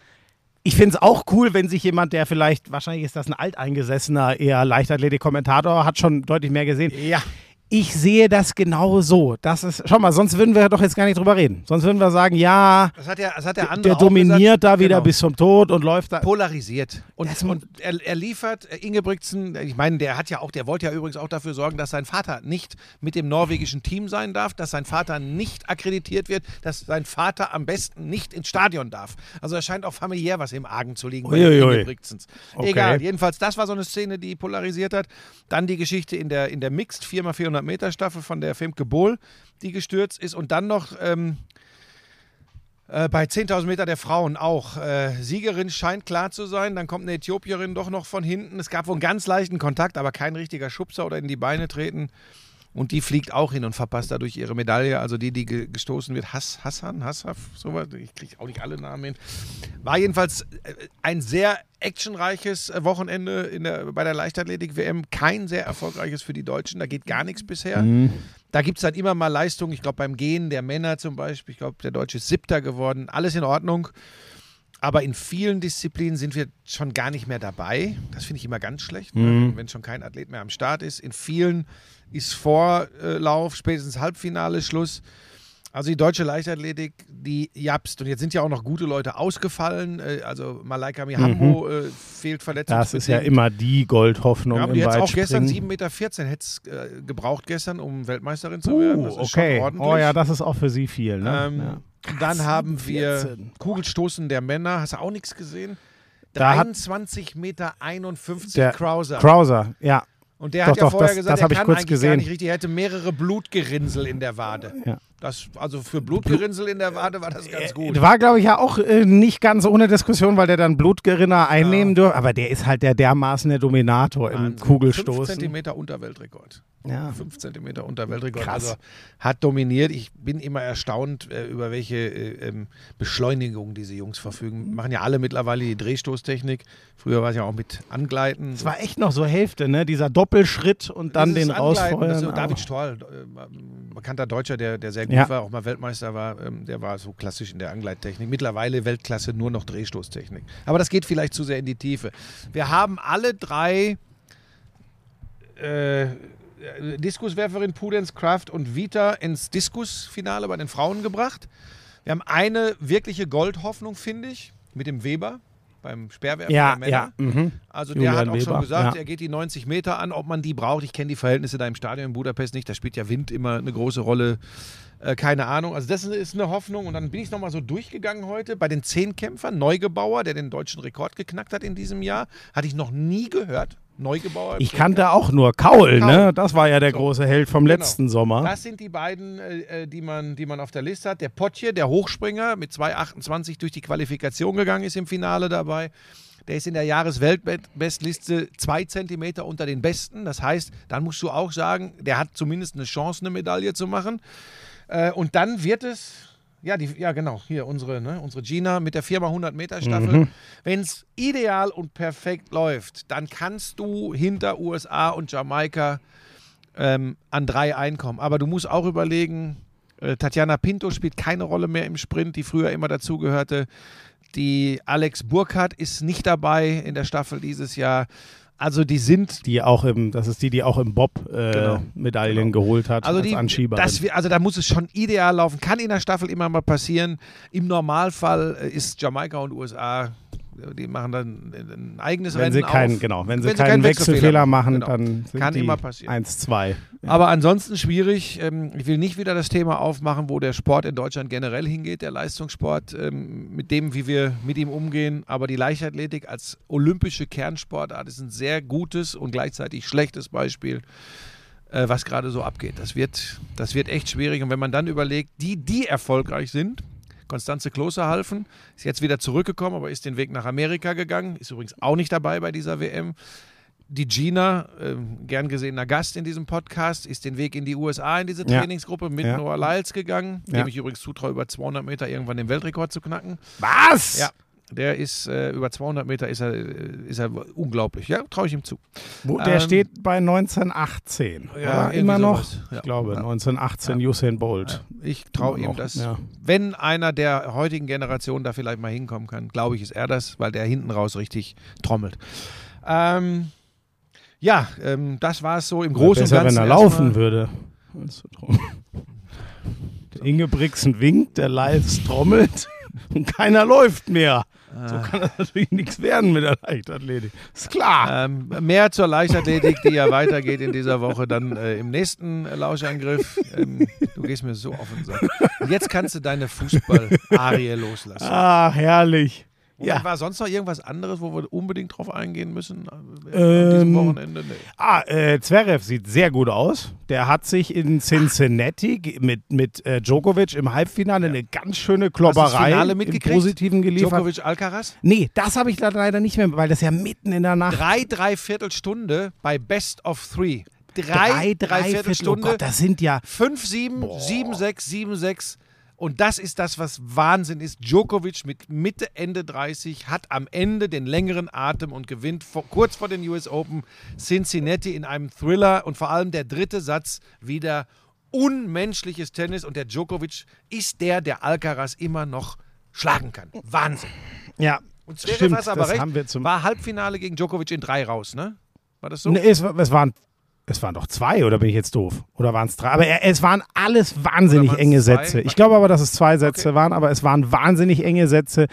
ich finde es auch cool, wenn sich jemand, der vielleicht, wahrscheinlich ist das ein alteingesessener, eher Leichtathletik-Kommentator, hat schon deutlich mehr gesehen. Ja ich sehe das genau so. Das ist, schau mal, sonst würden wir doch jetzt gar nicht drüber reden. Sonst würden wir sagen, ja, ja der, der dominiert gesagt, da wieder genau. bis zum Tod und läuft da. Polarisiert. Und, das, und er, er, liefert äh, Ingebrigtsen, äh, ich meine, der hat ja auch, der wollte ja übrigens auch dafür sorgen, dass sein Vater nicht mit dem norwegischen Team sein darf, dass sein Vater nicht akkreditiert wird, dass sein Vater am besten nicht ins Stadion darf. Also er scheint auch familiär was im Argen zu liegen Uiuiui. bei Ingebrigtsens. Okay. Egal, jedenfalls, das war so eine Szene, die polarisiert hat. Dann die Geschichte in der, in der Mixed 4x4 400-Meter-Staffel von der Femke Bohl, die gestürzt ist. Und dann noch ähm, äh, bei 10.000 Meter der Frauen auch. Äh, Siegerin scheint klar zu sein. Dann kommt eine Äthiopierin doch noch von hinten. Es gab wohl einen ganz leichten Kontakt, aber kein richtiger Schubser oder in die Beine treten. Und die fliegt auch hin und verpasst dadurch ihre Medaille. Also die, die ge gestoßen wird, Hass, Hassan, Hassaf, sowas. Ich kriege auch nicht alle Namen hin. War jedenfalls äh, ein sehr actionreiches äh, Wochenende der, bei der Leichtathletik-WM. Kein sehr erfolgreiches für die Deutschen. Da geht gar nichts bisher. Da gibt es dann immer mal Leistungen. Ich glaube, beim Gehen der Männer zum Beispiel. Ich glaube, der Deutsche ist Siebter geworden. Alles in Ordnung. Aber in vielen Disziplinen sind wir schon gar nicht mehr dabei. Das finde ich immer ganz schlecht, ne? wenn schon kein Athlet mehr am Start ist. In vielen ist Vorlauf, spätestens Halbfinale, Schluss. Also die deutsche Leichtathletik, die japst. Und jetzt sind ja auch noch gute Leute ausgefallen. Äh, Also Malaika Mihambo äh, fehlt verletzungsbedingt. Das ist ja immer die Goldhoffnung Ja, aber im jetzt auch gestern Weitspringen. 7,14 Meter hätte es äh, gebraucht gestern, um Weltmeisterin zu Uh, werden. Das ist okay. Oh ja, das ist auch für sie viel. Ne? Ähm, ja. Dann haben wir 14. Kugelstoßen der Männer. Hast du auch nichts gesehen? Da hat 23 Meter 51 Der Krauser. Krauser, ja. Und der Doch, hat ja doch, vorher das- gesagt, das er hab ich kann kurz eigentlich gar gesehen. nicht richtig. Er hätte mehrere Blutgerinnsel in der Wade. Ja. Das, also für Blutgerinnsel in der Wade war das ganz gut. War, glaube ich, ja auch äh, nicht ganz ohne Diskussion, weil der dann Blutgerinner einnehmen durfte. Aber der ist halt der dermaßen der Dominator im Wahnsinn. Kugelstoßen. 5 Zentimeter unter Weltrekord. Ja. 5 Zentimeter unter Weltrekord. Krass. Also hat dominiert. Ich bin immer erstaunt, äh, über welche äh, ähm, Beschleunigung diese Jungs verfügen. Machen ja alle mittlerweile die Drehstoßtechnik. Früher war es ja auch mit Angleiten. Es war echt noch so Hälfte, ne? Dieser Doppelschritt und dann den Angleiten, rausfeuern. das. David Stoll, äh, bekannter Deutscher, der, der sehr gut Ja. war, auch mal Weltmeister war, ähm, der war so klassisch in der Angleittechnik. Mittlerweile Weltklasse nur noch Drehstoßtechnik. Aber das geht vielleicht zu sehr in die Tiefe. Wir haben alle drei äh, Diskuswerferin Pudenz, Kraft und Vita ins Diskusfinale bei den Frauen gebracht. Wir haben eine wirkliche Goldhoffnung, finde ich, mit dem Weber beim Speerwerfen Ja, der Männer. ja. Mhm. Also der Julian hat auch schon Weber, gesagt, ja. er geht die 90 Meter an, ob man die braucht. Ich kenne die Verhältnisse da im Stadion in Budapest nicht. Da spielt ja Wind immer eine große Rolle. Äh, keine Ahnung. Also das ist eine Hoffnung. Und dann bin ich nochmal so durchgegangen heute bei den Zehnkämpfern. Neugebauer, der den deutschen Rekord geknackt hat in diesem Jahr. Hatte ich noch nie gehört. Neugebauer. Ich kannte auch nur Kaul, Kaul. ne? Das war ja der So. große Held vom Genau. letzten Sommer. Das sind die beiden, äh, äh, die, man, die man auf der Liste hat. Der Potje, der Hochspringer, mit 2,28 durch die Qualifikation gegangen ist im Finale dabei. Der ist in der Jahresweltbestliste zwei Zentimeter unter den Besten. Das heißt, dann musst du auch sagen, der hat zumindest eine Chance, eine Medaille zu machen. Äh, und dann wird es, Ja, die, ja, genau. Hier unsere, ne, unsere Gina mit der 4x100 Meter Staffel. Wenn es ideal und perfekt läuft, dann kannst du hinter USA und Jamaika ähm, an drei einkommen. Aber du musst auch überlegen, äh, Tatjana Pinto spielt keine Rolle mehr im Sprint, die früher immer dazugehörte. Die Alex Burkhardt ist nicht dabei in der Staffel dieses Jahr. Also die sind Die auch im, das ist die, die auch im Bob äh, Genau. Medaillen geholt hat Also, als die, Anschieberin. das, wir- also da muss es schon ideal laufen. Kann in der Staffel immer mal passieren. Im Normalfall äh, ist Jamaika und USA, die machen dann ein eigenes wenn Rennen sie keinen, auf. genau, wenn sie Wenn sie keinen keinen Wechselfehler, Wechselfehler machen, genau. dann sind Kann die immer passieren. 1-2. Aber ansonsten schwierig. Ähm, Ich will nicht wieder das Thema aufmachen, wo der Sport in Deutschland generell hingeht, der Leistungssport, ähm, mit dem, wie wir mit ihm umgehen. Aber die Leichtathletik als olympische Kernsportart ist ein sehr gutes und gleichzeitig schlechtes Beispiel, äh, was gerade so abgeht. Das wird, das wird echt schwierig. Und wenn man dann überlegt, die, die erfolgreich sind, Konstanze Klose halfen, ist jetzt wieder zurückgekommen, aber ist den Weg nach Amerika gegangen, ist übrigens auch nicht dabei bei dieser WM. Die Gina, ähm, gern gesehener Gast in diesem Podcast, ist den Weg in die USA in diese. Trainingsgruppe mit Ja. Noah Lyles gegangen, Ja. dem ich übrigens zutraue, über 200 Meter irgendwann den Weltrekord zu knacken. Was? Ja, der ist äh, über 200 Meter ist er, äh, ist er unglaublich. Ja, traue ich ihm zu. Wo, der Ähm, steht bei 1918. Ja, Immer noch? Ja. Ich glaube, Ja. 1918 Usain Bolt. Ich traue ihm das. ja. Wenn einer der heutigen Generation da vielleicht mal hinkommen kann, glaube ich, ist er das, weil der hinten raus richtig trommelt. Ähm, ja, ähm, das war es so im Großen Besser, und Ganzen. wenn er laufen würde. Du drum? Der Ingebrigtsen winkt, der Liles trommelt und keiner läuft mehr. So kann das natürlich nichts werden mit der Leichtathletik. Ist klar. Ähm, mehr zur Leichtathletik, die ja weitergeht in dieser Woche, dann äh, im nächsten äh, Lauschangriff. Ähm, du gehst mir so auf den Sack. Jetzt kannst du deine Fußball-Arie loslassen. Ah, herrlich. Ja. Ja. War sonst noch irgendwas anderes, wo wir unbedingt drauf eingehen müssen? äh, An diesem Ähm, Wochenende? Nee. Ah, äh, Zverev sieht sehr gut aus. Der hat sich in Cincinnati mit, mit äh, Djokovic im Halbfinale eine ganz schöne Klopperei Finale im mitgekriegt? Positiven geliefert. Djokovic Alcaraz? Nee, das habe ich da leider nicht mehr, weil das ja mitten in der Nacht. Drei, dreiviertel Stunde bei Best of Three. Drei, drei, dreiviertel Dreiviertel. Oh Stunde. Gott, das sind ja 5, 7, 7, 6, 7, 6. Und das ist das, was Wahnsinn ist. Djokovic mit Mitte, Ende 30 hat am Ende den längeren Atem und gewinnt vor, kurz vor den US Open Cincinnati in einem Thriller. Und vor allem der dritte Satz wieder unmenschliches Tennis. Und der Djokovic ist der, der Alcaraz immer noch schlagen kann. Wahnsinn. Ja, Und Zverev stimmt. hast aber das recht. haben wir zum. War Halbfinale gegen Djokovic in drei raus, ne? War das so? Nee, es, war- es waren. Es waren doch zwei, oder bin ich jetzt doof? Oder waren es drei? Aber er, es waren alles wahnsinnig enge zwei? Sätze. Ich glaube aber, dass es zwei Sätze waren, aber es waren wahnsinnig enge Sätze.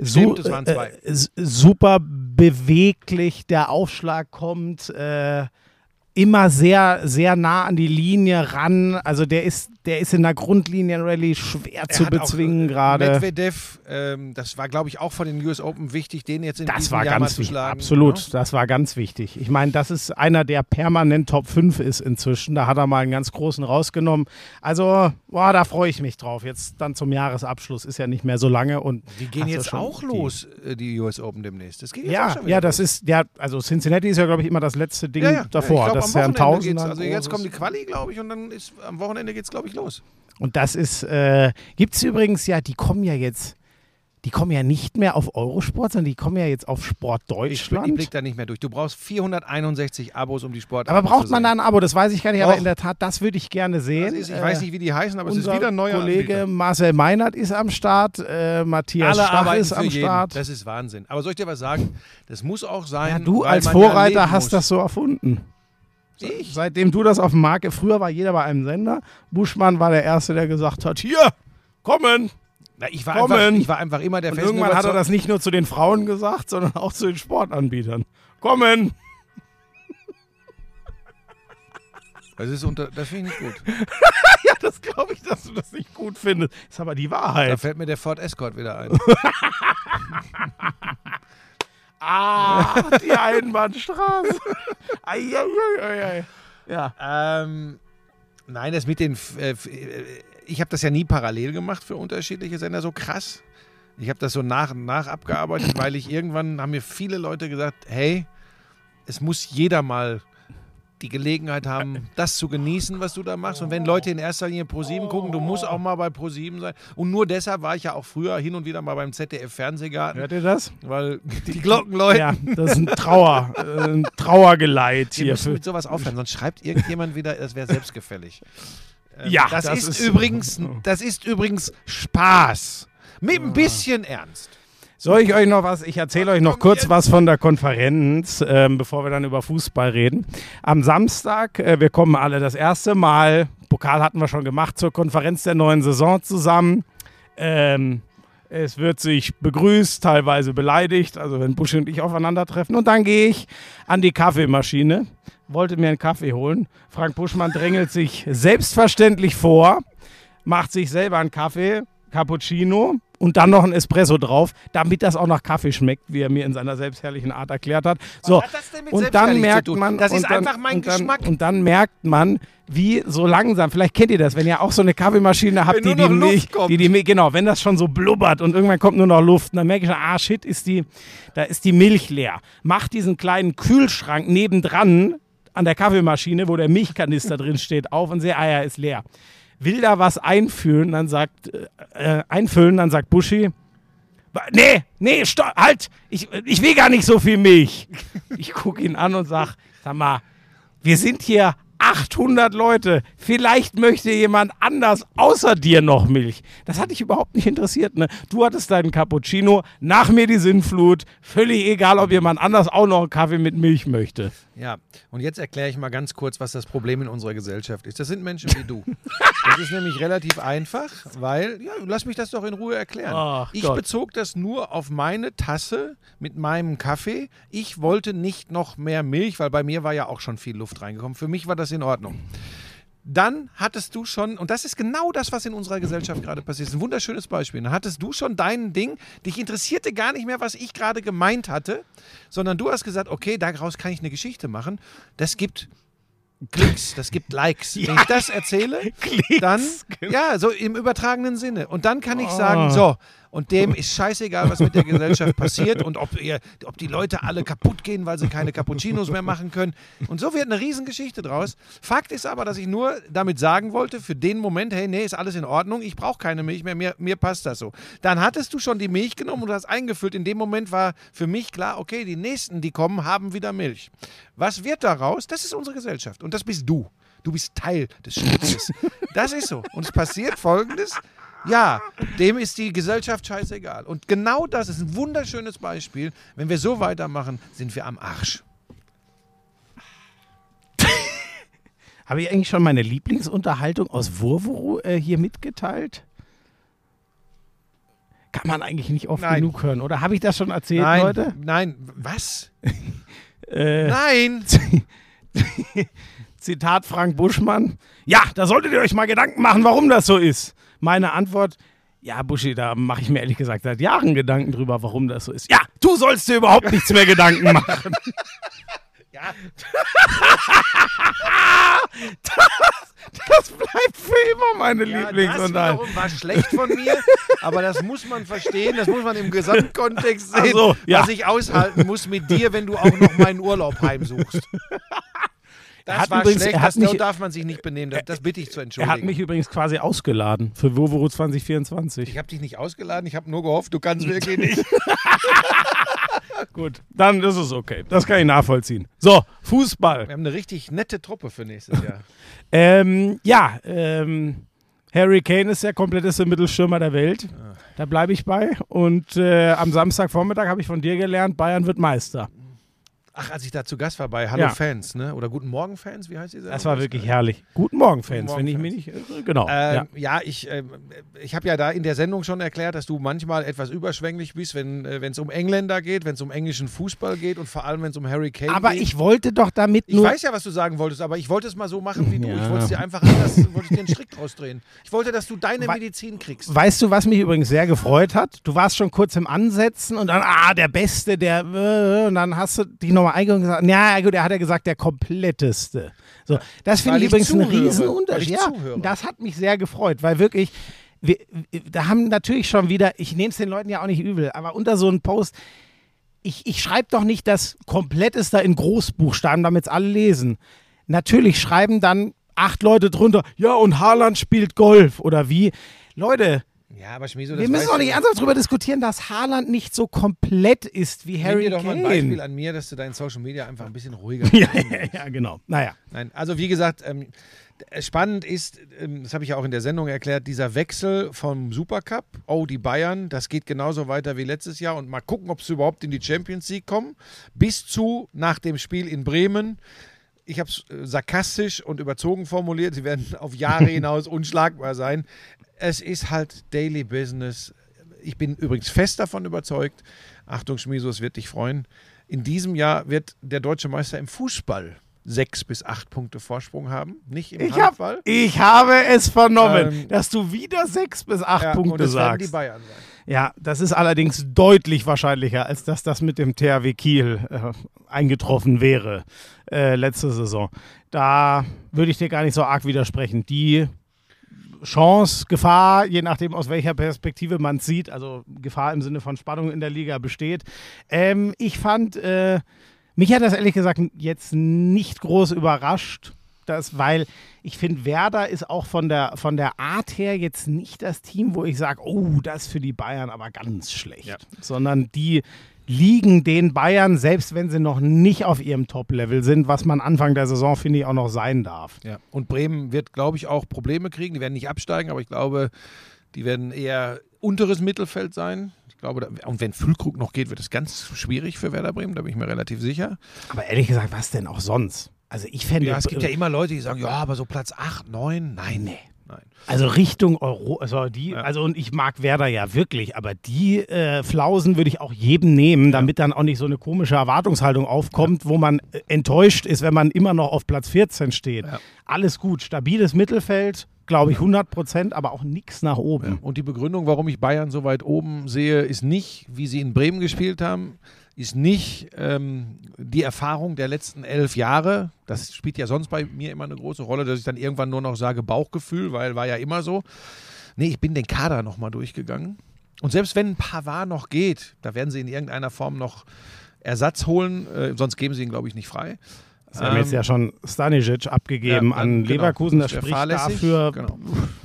Stimmt, es waren zwei. Äh, s- super beweglich, der Aufschlag kommt. Äh, immer sehr, sehr nah an die Linie ran. Also der ist, der ist in der Grundlinienrallye schwer Er zu auch, bezwingen äh, gerade. Medvedev, ähm, das war, glaube ich, auch von den US Open wichtig, den jetzt in Das war Jahr ganz wichtig. schlagen. Absolut, ne? das war ganz wichtig. Ich meine, das ist einer, der permanent Top 5 ist inzwischen. Da hat er mal einen ganz großen rausgenommen. Also, boah, da freue ich mich drauf. Jetzt dann zum Jahresabschluss ist ja nicht mehr so lange. Und Die gehen jetzt auch die- los, äh, die US Open demnächst. Das geht jetzt auch Ja, schon wieder ja, das los. ist, ja, also Cincinnati ist ja, glaube ich, immer das letzte Ding ja, ja. davor. Ja, glaub, das ist ja ein Tausender. Also jetzt großes. kommt die Quali, glaube ich, und dann ist am Wochenende geht es, glaube ich, los. Und das ist, äh, gibt es übrigens ja, die kommen ja jetzt, die kommen ja nicht mehr auf Eurosport, sondern die kommen ja jetzt auf Sport Ich, Deutschland. ich blick da nicht mehr durch. Du brauchst 461 Abos, um die Sport aber braucht man da ein Abo? Das weiß ich gar nicht, aber Doch. in der Tat, das würde ich gerne sehen. ist, Ich Äh, weiß nicht, wie die heißen, aber es ist wieder ein neuer Kollege Anbieter. Marcel Meinert ist am Start, äh, Matthias Alle Stach ist am jeden. Start. Das ist Wahnsinn. Aber soll ich dir was sagen? Das muss auch sein. Ja, du als Vorreiter hast muss. das so erfunden. Ich? Seitdem du das auf dem Markt, früher war jeder bei einem Sender. Buschmann war der Erste, der gesagt hat, hier, kommen. Na, ich, war Kommen. einfach, ich war einfach immer der Und festen irgendwann hat er das nicht nur zu den Frauen gesagt, sondern auch zu den Sportanbietern. Kommen. Das ist unter, das finde ich nicht gut. Ja, das glaube ich, dass du das nicht gut findest. Ist aber die Da Wahrheit. fällt mir der Ford Escort wieder ein. Ah, die Einbahnstraße. Eieieiei. Ja. ähm, nein, das mit den. Äh, äh, ich habe das ja nie parallel gemacht für unterschiedliche Sender, so krass. Ich habe das so nach und nach abgearbeitet, weil ich irgendwann haben mir viele Leute gesagt, hey, es muss jeder mal die Gelegenheit haben, das zu genießen, was du da machst. Und wenn Leute in erster Linie ProSieben gucken, du musst auch mal bei ProSieben sein. Und nur deshalb war ich ja auch früher hin und wieder mal beim ZDF-Fernsehgarten, Hört ihr das? weil die Glocken läuten. Ja, das ist ein Trauer, äh, ein Trauergeleit Wir hier. müssen Für, mit sowas aufhören, sonst schreibt irgendjemand wieder, das wäre selbstgefällig. Ähm, Ja, das, das ist, ist- übrigens, das ist übrigens Spaß. Mit ein bisschen Ernst. Soll ich euch noch was? Ich erzähle euch noch kurz was von der Konferenz, ähm, bevor wir dann über Fußball reden. Am Samstag, äh, wir kommen alle das erste Mal, Pokal hatten wir schon gemacht, zur Konferenz der neuen Saison zusammen. Ähm, es wird sich begrüßt, teilweise beleidigt, also wenn Buschi und ich aufeinandertreffen. Und dann gehe ich an die Kaffeemaschine, wollte mir einen Kaffee holen. Frank Buschmann drängelt sich selbstverständlich vor, macht sich selber einen Kaffee, Cappuccino und dann noch ein Espresso drauf, damit das auch nach Kaffee schmeckt, wie er mir in seiner selbstherrlichen Art erklärt hat. So, hat und dann merkt man, Das ist dann, einfach mein und dann, Geschmack. Und dann merkt man, wie so langsam, vielleicht kennt ihr das, wenn ihr auch so eine Kaffeemaschine habt, die die Milch, kommt. die die Milch, genau, wenn das schon so blubbert und irgendwann kommt nur noch Luft, dann merke ich schon, ah shit, ist die, da ist die Milch leer. Mach diesen kleinen Kühlschrank nebendran an der Kaffeemaschine, wo der Milchkanister drin steht, auf und sehe, ah ja, ist leer. Will da was einfüllen, dann sagt, äh, einfüllen, dann sagt Buschi, "Wa- Nee, nee, stopp, halt! Ich, ich will gar nicht so viel Milch. Ich gucke ihn an und sag, sag mal, wir sind hier 800 Leute. Vielleicht möchte jemand anders außer dir noch Milch. Das hat dich überhaupt nicht interessiert. Ne? Du hattest deinen Cappuccino, nach mir die Sinnflut. Völlig egal, ob jemand anders auch noch einen Kaffee mit Milch möchte. Ja, und jetzt erkläre ich mal ganz kurz, was das Problem in unserer Gesellschaft ist. Das sind Menschen wie du. Das ist nämlich relativ einfach, weil, ja, lass mich das doch in Ruhe erklären. Ach ich Gott. bezog das nur auf meine Tasse mit meinem Kaffee. Ich wollte nicht noch mehr Milch, weil bei mir war ja auch schon viel Luft reingekommen. Für mich war das in Ordnung. Dann hattest du schon, und das ist genau das, was in unserer Gesellschaft gerade passiert, ist ein wunderschönes Beispiel. Dann hattest du schon dein Ding, dich interessierte gar nicht mehr, was ich gerade gemeint hatte, sondern du hast gesagt, okay, daraus kann ich eine Geschichte machen. Das gibt Klicks, das gibt Likes. Wenn ich das erzähle, dann, ja, so im übertragenen Sinne. Und dann kann ich sagen, so, und dem ist scheißegal, was mit der Gesellschaft passiert und ob, ihr, ob die Leute alle kaputt gehen, weil sie keine Cappuccinos mehr machen können. Und so wird eine Riesengeschichte draus. Fakt ist aber, dass ich nur damit sagen wollte, für den Moment, hey, nee, ist alles in Ordnung, ich brauche keine Milch mehr, mir, mir passt das so. Dann hattest du schon die Milch genommen und hast eingefüllt. In dem Moment war für mich klar, okay, die nächsten, die kommen, haben wieder Milch. Was wird daraus? Das ist unsere Gesellschaft und das bist du. Du bist Teil des Schmutzes. Das ist so. Und es passiert folgendes. Ja, dem ist die Gesellschaft scheißegal. Und genau das ist ein wunderschönes Beispiel. Wenn wir so weitermachen, sind wir am Arsch. Habe ich eigentlich schon meine Lieblingsunterhaltung aus Wurwuru äh, hier mitgeteilt? Kann man eigentlich nicht oft Nein. genug hören, oder? Habe ich das schon erzählt, nein, Leute? nein, was? Äh, Nein! Zitat Frank Buschmann. Ja, da solltet ihr euch mal Gedanken machen, warum das so ist. Meine Antwort, ja, Buschi, da mache ich mir ehrlich gesagt seit Jahren Gedanken drüber, warum das so ist. Ja, du sollst dir überhaupt nichts mehr Gedanken machen. Ja, Das bleibt für immer meine ja das Lieblingsunterhaltung. wiederum war schlecht von mir, aber das muss man verstehen, das muss man im Gesamtkontext sehen, so, ja. was ich aushalten muss mit dir, wenn du auch noch meinen Urlaub heimsuchst. Das hat war übrigens- schlecht, er hat das so mich- darf man sich nicht benehmen, das, das bitte ich zu Er entschuldigen. hat mich übrigens quasi ausgeladen für Wurwuru 2024. ich habe dich nicht ausgeladen, ich habe nur gehofft, du kannst wirklich nicht. Gut, dann ist es okay. Das kann ich nachvollziehen. So, Fußball. Wir haben eine richtig nette Truppe für nächstes Jahr. Ähm, ja, ähm, Harry Kane ist der kompletteste Mittelstürmer der Welt. Da bleibe ich bei. Und äh, am Samstagvormittag habe ich von dir gelernt, Bayern wird Meister. Ach, als ich da zu Gast war bei Hallo Ja. Fans, ne? Oder Guten Morgen Fans, wie heißt die Sendung? Das war wirklich herrlich. Guten Morgen, Fans, Morgen, wenn ich mich nicht irre. Genau. ja. Ähm, ja. ich, ähm, ich habe ja da in der Sendung schon erklärt, dass du manchmal etwas überschwänglich bist, wenn äh, es um Engländer geht, wenn es um englischen Fußball geht und vor allem, wenn es um Harry Kane Aber geht. ich wollte doch damit Ich nur. weiß ja, was du sagen wolltest, aber ich wollte es mal so machen wie du. Ja. Ich wollte es dir einfach anders, wollte ich dir einen Strick draus drehen. Ich wollte, dass du deine Wei- Medizin kriegst. Weißt du, was mich übrigens sehr gefreut hat? Du warst schon kurz im Ansetzen und dann, ah, der Beste, der, äh, und dann hast du dich nochmal eingegangen und gesagt, ja, gut, er hat ja gesagt, der kompletteste. So, das finde ich ich übrigens einen zuhöre. Weil Riesenunterschied. Ja, zuhöre. das hat mich sehr gefreut, weil wirklich, wir, da haben natürlich schon wieder, ich nehme es den Leuten ja auch nicht übel, aber unter so einem Post, ich, ich schreibe doch nicht das Kompletteste in Großbuchstaben, damit es alle lesen. Natürlich schreiben dann acht Leute drunter, ja, und Haaland spielt Golf oder wie. Leute, Ja, aber Schmieso, wir müssen doch nicht ernsthaft darüber diskutieren, dass Haaland nicht so komplett ist wie Nimm Harry dir doch mal ein Beispiel Kane. an mir, dass du dein Social Media einfach ein bisschen ruhiger Ja, ja, ja, genau. Naja. Nein, also wie gesagt, ähm, spannend ist, ähm, das habe ich ja auch in der Sendung erklärt, dieser Wechsel vom Supercup, oh, die Bayern, das geht genauso weiter wie letztes Jahr und mal gucken, ob sie überhaupt in die Champions League kommen, bis zu nach dem Spiel in Bremen. Ich habe es äh, sarkastisch und überzogen formuliert, sie werden auf Jahre hinaus unschlagbar sein. Es ist halt Daily Business. Ich bin übrigens fest davon überzeugt, Achtung Schmiso, es wird dich freuen, in diesem Jahr wird der deutsche Meister im Fußball sechs bis acht Punkte Vorsprung haben, nicht im Ich, Handball. hab, ich habe es vernommen, Ähm, dass du wieder sechs bis acht Ja, und Punkte das werden die sagst. Bayern sein. Ja, das ist allerdings deutlich wahrscheinlicher, als dass das mit dem THW Kiel äh, eingetroffen wäre äh, letzte Saison. Da würde ich dir gar nicht so arg widersprechen. Die Chance, Gefahr, je nachdem aus welcher Perspektive man es sieht, also Gefahr im Sinne von Spannung in der Liga besteht. Ähm, ich fand, äh, mich hat das ehrlich gesagt jetzt nicht groß überrascht. Das, weil ich finde, Werder ist auch von der, von der Art her jetzt nicht das Team, wo ich sage, oh, das ist für die Bayern aber ganz schlecht. Ja. Sondern die liegen den Bayern, selbst wenn sie noch nicht auf ihrem Top-Level sind, was man Anfang der Saison, finde ich, auch noch sein darf. Ja. Und Bremen wird, glaube ich, auch Probleme kriegen. Die werden nicht absteigen, aber ich glaube, die werden eher unteres Mittelfeld sein. Ich glaube, da, und wenn Füllkrug noch geht, wird es ganz schwierig für Werder Bremen, da bin ich mir relativ sicher. Aber ehrlich gesagt, was denn auch sonst? Also ich fände, Ja, es gibt ja immer Leute, die sagen, ja, aber so Platz 8, 9, nein. Nee. Nein. Also Richtung Euro, also die, Ja. also und ich mag Werder ja wirklich, aber die äh, Flausen würde ich auch jedem nehmen, damit dann auch nicht so eine komische Erwartungshaltung aufkommt, wo man äh, enttäuscht ist, wenn man immer noch auf Platz 14 steht. Ja. Alles gut, stabiles Mittelfeld, glaube ich 100 Prozent, aber auch nichts nach oben. Und die Begründung, warum ich Bayern so weit oben sehe, ist nicht, wie sie in Bremen gespielt haben, ist nicht ähm, die Erfahrung der letzten elf Jahre. Das spielt ja sonst bei mir immer eine große Rolle, dass ich dann irgendwann nur noch sage Bauchgefühl, weil war ja immer so. Nee, ich bin den Kader nochmal durchgegangen. Und selbst wenn ein Pavard noch geht, da werden sie in irgendeiner Form noch Ersatz holen, äh, sonst geben sie ihn, glaube ich, nicht frei. Sie haben jetzt ja schon Stanisic abgegeben Ja, an genau. Leverkusen, das Das spricht dafür, Genau.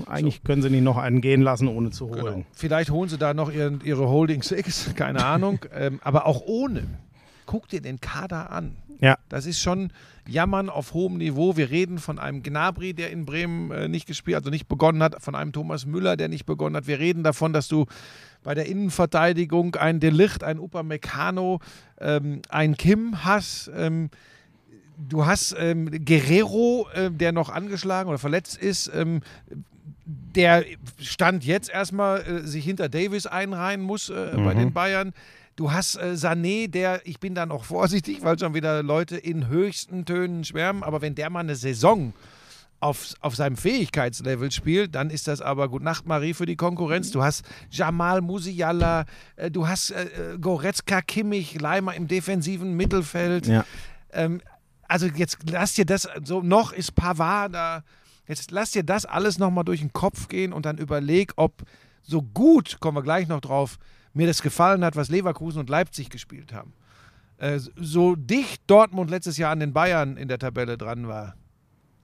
eigentlich können sie nicht noch einen gehen lassen, ohne zu holen. Genau. Vielleicht holen sie da noch ihren, ihre Holding Six, keine Ahnung. ähm, aber auch ohne. Guck dir den Kader an. Ja. Das ist schon Jammern auf hohem Niveau. Wir reden von einem Gnabry, der in Bremen äh, nicht gespielt, also nicht begonnen hat, von einem Thomas Müller, der nicht begonnen hat. Wir reden davon, dass du bei der Innenverteidigung einen Delicht, einen Upamecano, ähm, einen Kim hast. Ähm, du hast ähm, Guerrero, äh, der noch angeschlagen oder verletzt ist. Ähm, der Stand jetzt erstmal äh, sich hinter Davis einreihen muss äh, bei den Bayern. Du hast äh, Sané, der, ich bin da noch vorsichtig, weil schon wieder Leute in höchsten Tönen schwärmen, aber wenn der mal eine Saison auf, auf seinem Fähigkeitslevel spielt, dann ist das aber gut Nacht Marie für die Konkurrenz. Du hast Jamal Musiala, äh, du hast äh, äh, Goretzka, Kimmich, Leimer im defensiven Mittelfeld. Ja. Ähm, also jetzt lass dir das, so noch ist Pavard da, jetzt lass dir das alles nochmal durch den Kopf gehen und dann überleg, ob so gut, kommen wir gleich noch drauf, mir das gefallen hat, was Leverkusen und Leipzig gespielt haben. Äh, so dicht Dortmund letztes Jahr an den Bayern in der Tabelle dran war.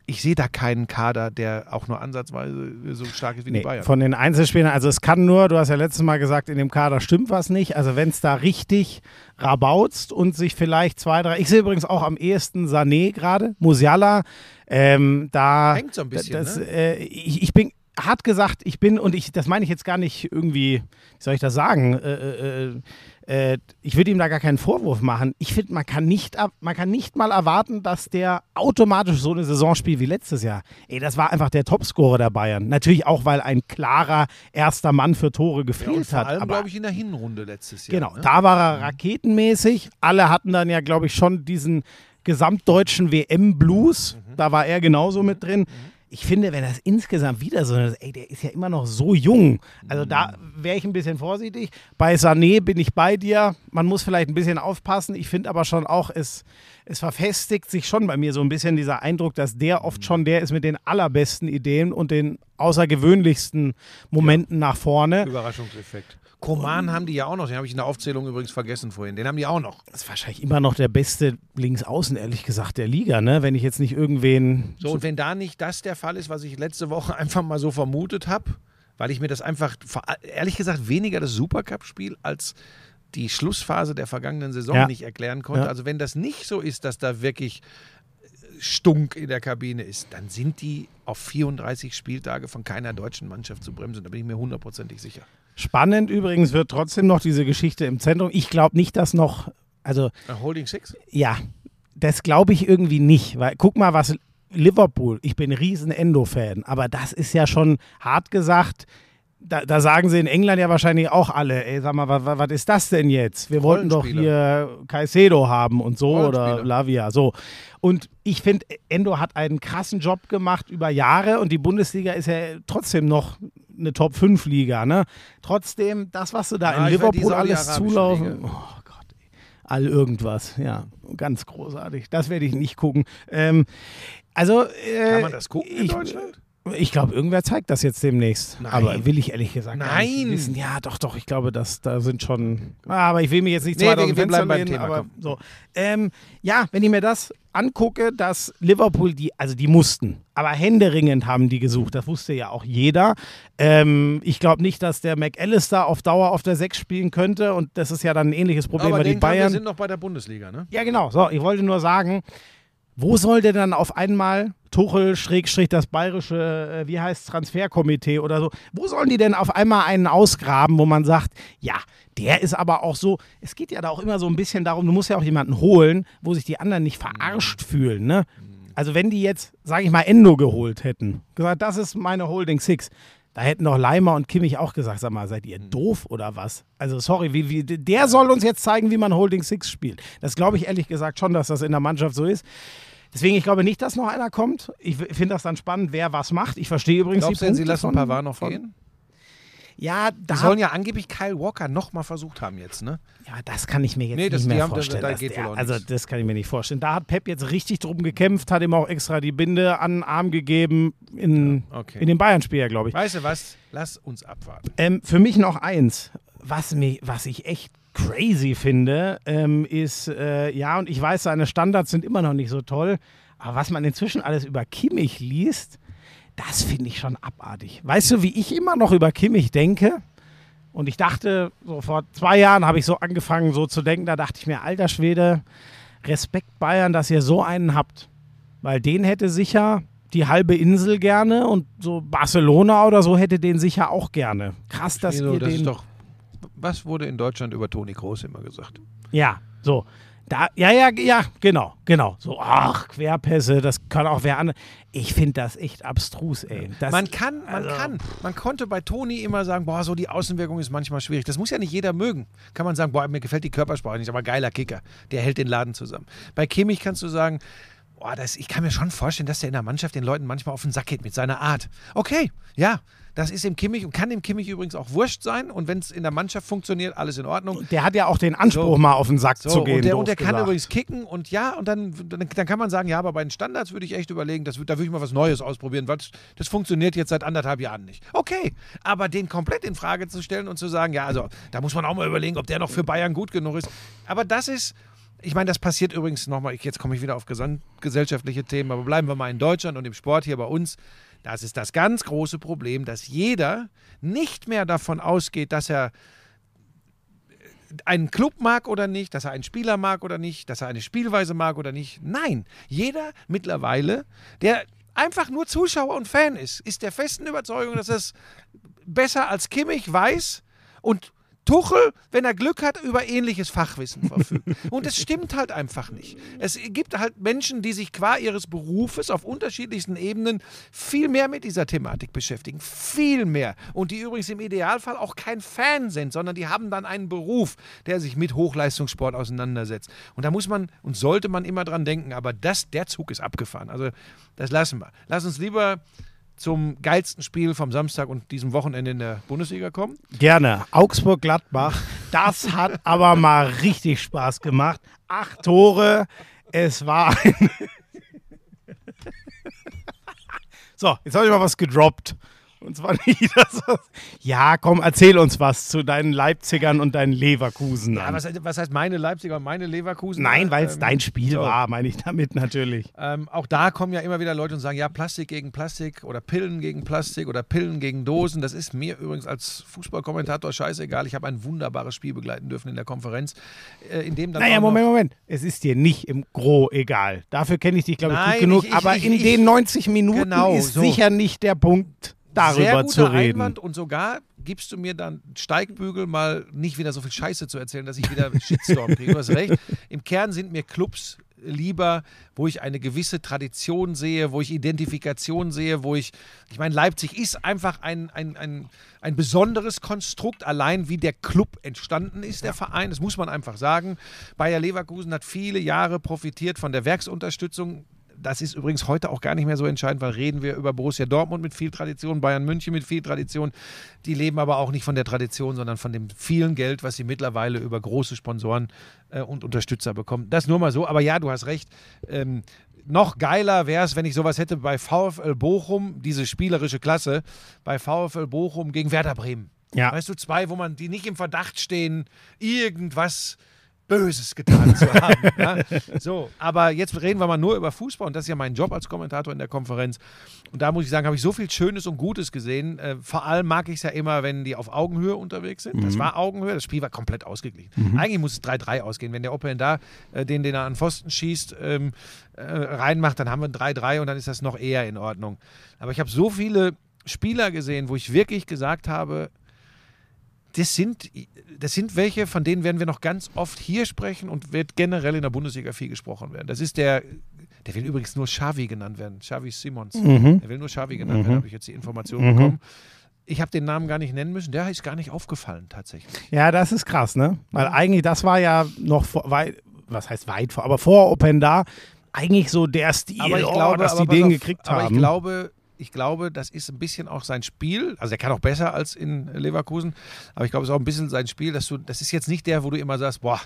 Ich sehe da keinen Kader, der auch nur ansatzweise so stark ist wie Nee, die Bayern. von den Einzelspielern, also es kann nur, du hast ja letztes Mal gesagt, in dem Kader stimmt was nicht. Also wenn es da richtig rabautzt und sich vielleicht zwei, drei, ich sehe übrigens auch am ehesten Sané gerade, Musiala, ähm, da Hängt so ein bisschen, das, ne? äh, ich, ich bin hart gesagt, ich bin, und ich, das meine ich jetzt gar nicht irgendwie, wie soll ich das sagen, äh, äh, äh, ich würde ihm da gar keinen Vorwurf machen. Ich finde, man kann nicht, ab- man kann nicht mal erwarten, dass der automatisch so eine Saison spielt wie letztes Jahr. Ey, das war einfach der Topscorer der Bayern. Natürlich auch, weil ein klarer erster Mann für Tore ja, gefehlt vor hat. allem, glaube ich, in der Hinrunde letztes Jahr. Genau, ne? da war er raketenmäßig. Alle hatten dann ja, glaube ich, schon diesen gesamtdeutschen WM-Blues. Mhm. Da war er genauso mit drin. Ich finde, wenn das insgesamt wieder so ist, ey, der ist ja immer noch so jung. Also da Mhm. wäre ich ein bisschen vorsichtig. Bei Sané bin ich bei dir. Man muss vielleicht ein bisschen aufpassen. Ich finde aber schon auch, es, es verfestigt sich schon bei mir so ein bisschen dieser Eindruck, dass der oft schon der ist mit den allerbesten Ideen und den außergewöhnlichsten Momenten nach vorne. Überraschungseffekt. Koman haben die ja auch noch, den habe ich in der Aufzählung übrigens vergessen vorhin. Den haben die auch noch. Das ist wahrscheinlich immer noch der beste Linksaußen, ehrlich gesagt, der Liga, ne? Wenn ich jetzt nicht irgendwen. So, und wenn da nicht das der Fall ist, was ich letzte Woche einfach mal so vermutet habe, weil ich mir das einfach, ehrlich gesagt, weniger das Supercup-Spiel als die Schlussphase der vergangenen Saison Ja. nicht erklären konnte. Ja. Also wenn das nicht so ist, dass da wirklich Stunk in der Kabine ist, dann sind die auf 34 Spieltage von keiner deutschen Mannschaft zu bremsen. Da bin ich mir hundertprozentig sicher. Spannend übrigens wird trotzdem noch diese Geschichte im Zentrum. Ich glaube nicht, dass noch. Also, Äh, Holding Six? ja, das glaube ich irgendwie nicht. Weil, guck mal, was Liverpool, ich bin riesen Endo-Fan, aber das ist ja schon hart gesagt. Da, da sagen sie in England ja wahrscheinlich auch alle, ey, sag mal, was, ist das denn jetzt? Wir wollten doch hier Caicedo haben und so oder. Lavia, so. Und ich finde, Endo hat einen krassen Job gemacht über Jahre und die Bundesliga ist ja trotzdem noch eine Top-5-Liga, ne? Trotzdem, das, was du da Ja, in Liverpool alles zulaufen, Liga. oh Gott, ey. all irgendwas, ja, ganz großartig. Das werde ich nicht gucken. Ähm, also, äh, Kann man das gucken in ich, Deutschland? Ich glaube, irgendwer zeigt das jetzt demnächst. Nein. Aber will ich ehrlich gesagt Nein. wissen. Ja, doch, doch. Ich glaube, dass da sind schon. Aber ich will mir jetzt nicht Nee, zwei wir- aus dem Fenster bleiben beim lehnen, Thema, aber komm. so. Ähm, ja, wenn ich mir das angucke, dass Liverpool die, also die mussten, aber händeringend haben die gesucht. Das wusste ja auch jeder. Ähm, ich glaube nicht, dass der McAllister auf Dauer auf der 6 spielen könnte und das ist ja dann ein ähnliches Problem Aber bei den Bayern. sind noch bei der Bundesliga, ne? Ja, genau. So, ich wollte nur sagen, wo soll denn dann auf einmal Tuchel, Schrägstrich, das bayerische, äh, wie heißt Transferkomitee oder so, wo sollen die denn auf einmal einen ausgraben, wo man sagt, ja, der ist aber auch so, es geht ja da auch immer so ein bisschen darum, du musst ja auch jemanden holen, wo sich die anderen nicht verarscht fühlen, ne? Also wenn die jetzt, sage ich mal, Endo geholt hätten, gesagt, das ist meine Holding Six, da hätten doch Leimer und Kimmich auch gesagt, sag mal, seid ihr doof oder was? Also sorry, wie, wie, der soll uns jetzt zeigen, wie man Holding Six spielt. Das glaube ich ehrlich gesagt schon, dass das in der Mannschaft so ist. Deswegen, ich glaube nicht, dass noch einer kommt. Ich finde das dann spannend, wer was macht. Ich verstehe übrigens Glaubst die denn, sie lassen Pavard noch von- gehen? Ja, Die da, sollen ja angeblich Kyle Walker noch mal versucht haben jetzt, ne? ja, das kann ich mir jetzt Nee, das- nicht die mehr haben- da- vorstellen. da dass geht der, wohl auch also das kann ich mir nicht vorstellen. Da hat Pep jetzt richtig drum gekämpft, hat ihm auch extra die Binde an den Arm gegeben in, Ja, okay. in dem Bayern-Spiel, ja, glaube ich. Weißt du was? Lass uns abwarten. Ähm, für mich noch eins, was, mich, was ich echt crazy finde, ähm, ist, äh, ja, und ich weiß, seine Standards sind immer noch nicht so toll, aber was man inzwischen alles über Kimmich liest, das finde ich schon abartig. Weißt du, wie ich immer noch über Kimmich denke? Und ich dachte, so vor zwei Jahren habe ich so angefangen, so zu denken, da dachte ich mir, alter Schwede, Respekt Bayern, dass ihr so einen habt. Weil den hätte sicher die halbe Insel gerne und so Barcelona oder so hätte den sicher auch gerne. Krass, dass Wieso, ihr das den. ist doch. Was wurde in Deutschland über Toni Kroos immer gesagt? Ja, so. Da, ja, ja, ja, genau, genau. So, ach, Querpässe, das kann auch wer andere. Ich finde das echt abstrus, ey. Das, Man kann, man also- kann. Man konnte bei Toni immer sagen, boah, so die Außenwirkung ist manchmal schwierig. Das muss ja nicht jeder mögen. Kann man sagen, boah, mir gefällt die Körpersprache nicht, aber geiler Kicker. Der hält den Laden zusammen. Bei Kimmich kannst du sagen, boah, das, ich kann mir schon vorstellen, dass der in der Mannschaft den Leuten manchmal auf den Sack geht mit seiner Art. Okay, ja, das ist dem Kimmich und kann dem Kimmich übrigens auch wurscht sein. Und wenn es in der Mannschaft funktioniert, alles in Ordnung. Der hat ja auch den Anspruch, So. mal auf den Sack So, zu gehen. und der, und der kann gesagt. übrigens kicken und ja, und dann, dann, dann kann man sagen, ja, aber bei den Standards würde ich echt überlegen, das, da würde ich mal was Neues ausprobieren, weil das, das funktioniert jetzt seit anderthalb Jahren nicht. Okay, aber den komplett in Frage zu stellen und zu sagen, ja, also da muss man auch mal überlegen, ob der noch für Bayern gut genug ist. Aber das ist, ich meine, das passiert übrigens nochmal, jetzt komme ich wieder auf gesamtgesellschaftliche Themen, aber bleiben wir mal in Deutschland und im Sport hier bei uns. Das ist das ganz große Problem, dass jeder nicht mehr davon ausgeht, dass er einen Club mag oder nicht, dass er einen Spieler mag oder nicht, dass er eine Spielweise mag oder nicht. Nein, jeder mittlerweile, der einfach nur Zuschauer und Fan ist, ist der festen Überzeugung, dass es besser als Kimmich weiß und Tuchel, wenn er Glück hat, über ähnliches Fachwissen verfügt. Und es stimmt halt einfach nicht. Es gibt halt Menschen, die sich qua ihres Berufes auf unterschiedlichsten Ebenen viel mehr mit dieser Thematik beschäftigen. Viel mehr. Und die übrigens im Idealfall auch kein Fan sind, sondern die haben dann einen Beruf, der sich mit Hochleistungssport auseinandersetzt. Und da muss man und sollte man immer dran denken. Aber das, der Zug ist abgefahren. Also das lassen wir. Lass uns lieber zum geilsten Spiel vom Samstag und diesem Wochenende in der Bundesliga kommen. Gerne. Augsburg-Gladbach. Das hat aber mal richtig Spaß gemacht. Acht Tore. Es war ein. so, jetzt habe ich mal was gedroppt. Und zwar nicht das. Ja, komm, erzähl uns was zu deinen Leipzigern und deinen Leverkusen. Ja, was, was heißt meine Leipziger und meine Leverkusen? Nein, weil es Ähm, dein Spiel so. war, meine ich damit natürlich. Ähm, auch da kommen ja immer wieder Leute und sagen, ja, Plastik gegen Plastik oder Pillen gegen Plastik oder Pillen gegen Dosen. Das ist mir übrigens als Fußballkommentator scheißegal. Ich habe ein wunderbares Spiel begleiten dürfen in der Konferenz, äh, in dem dann Naja, Moment, Moment. Es ist dir nicht im Gro egal. Dafür kenne ich dich, glaube ich, gut genug. ich- ich- aber ich- in den 90 Minuten Genau, ist so. sicher nicht der Punkt, darüber guter zu reden. Einwand und sogar gibst du mir dann Steigbügel mal nicht wieder so viel Scheiße zu erzählen, dass ich wieder Shitstorm kriege. Du hast recht. Im Kern sind mir Clubs lieber, wo ich eine gewisse Tradition sehe, wo ich Identifikation sehe, wo ich, ich meine, Leipzig ist einfach ein, ein, ein, ein besonderes Konstrukt, allein wie der Club entstanden ist, der Verein, das muss man einfach sagen. Bayer Leverkusen hat viele Jahre profitiert von der Werksunterstützung das ist übrigens heute auch gar nicht mehr so entscheidend, weil reden wir über Borussia Dortmund mit viel Tradition, Bayern München mit viel Tradition. Die leben aber auch nicht von der Tradition, sondern von dem vielen Geld, was sie mittlerweile über große Sponsoren äh, und Unterstützer bekommen. Das nur mal so. Aber ja, du hast recht. Ähm, noch geiler wäre es, wenn ich sowas hätte bei VfL Bochum, diese spielerische Klasse, bei VfL Bochum gegen Werder Bremen. Ja. Weißt du, zwei, wo man die nicht im Verdacht stehen, irgendwas Böses getan zu haben. ja? So, aber jetzt reden wir mal nur über Fußball und das ist ja mein Job als Kommentator in der Konferenz. Und da muss ich sagen, habe ich so viel Schönes und Gutes gesehen. Äh, vor allem mag ich es ja immer, wenn die auf Augenhöhe unterwegs sind. Das war Augenhöhe, das Spiel war komplett ausgeglichen. Eigentlich muss es 3-3 ausgehen. Wenn der Open da äh, den, den er an Pfosten schießt, ähm, äh, reinmacht, dann haben wir ein 3-3 und dann ist das noch eher in Ordnung. Aber ich habe so viele Spieler gesehen, wo ich wirklich gesagt habe, das sind, das sind welche, von denen werden wir noch ganz oft hier sprechen und wird generell in der Bundesliga viel gesprochen werden. Das ist der, der will übrigens nur Xavi genannt werden, Xavi Simons. Mhm. Der will nur Xavi genannt werden, habe ich jetzt die Information bekommen. Ich habe den Namen gar nicht nennen müssen, der ist gar nicht aufgefallen tatsächlich. Ja, das ist krass, ne? Weil eigentlich, das war ja noch vor, weit, was heißt weit vor, aber vor Open da eigentlich so der Stil, Aber ich oh, glaube, dass aber die den auf, gekriegt aber haben. ich glaube, ich glaube, das ist ein bisschen auch sein Spiel. Also er kann auch besser als in Leverkusen, aber ich glaube, es ist auch ein bisschen sein Spiel, dass du, das ist jetzt nicht der, wo du immer sagst, boah,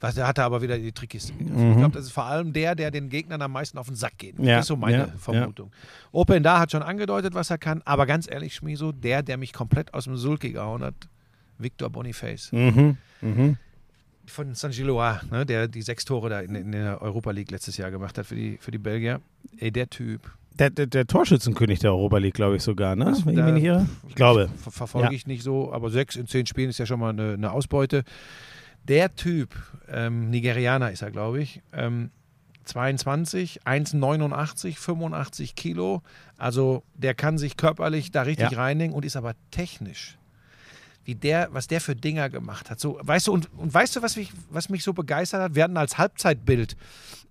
was, der hat er aber wieder die Trickkiste gegriffen. Ich glaube, das ist vor allem der, der den Gegnern am meisten auf den Sack geht. Mhm. Ja, Das ist so meine ja, Vermutung. Open da hat schon angedeutet, was er kann, aber ganz ehrlich, Schmieso, der, der mich komplett aus dem Sulki gehauen hat, Victor Boniface mhm. Mhm. von San Gilois, ne, der die sechs Tore da in, in der Europa League letztes Jahr gemacht hat für die, für die Belgier. Ey, der Typ, Der, der, der Torschützenkönig der Europa League, glaube ich sogar, ne? Wenn ich mich nicht irre. Ich glaube. Ver verfolge Ja. ich nicht so, aber sechs in zehn Spielen ist ja schon mal eine, eine Ausbeute. Der Typ, ähm, Nigerianer ist er, glaube ich, ähm, 22, 1,89, 85 Kilo. Also der kann sich körperlich da richtig Ja. reinlegen und ist aber technisch. Wie der, was der für Dinger gemacht hat. So, weißt du, und, und weißt du, was mich, was mich so begeistert hat? Wir hatten als Halbzeitbild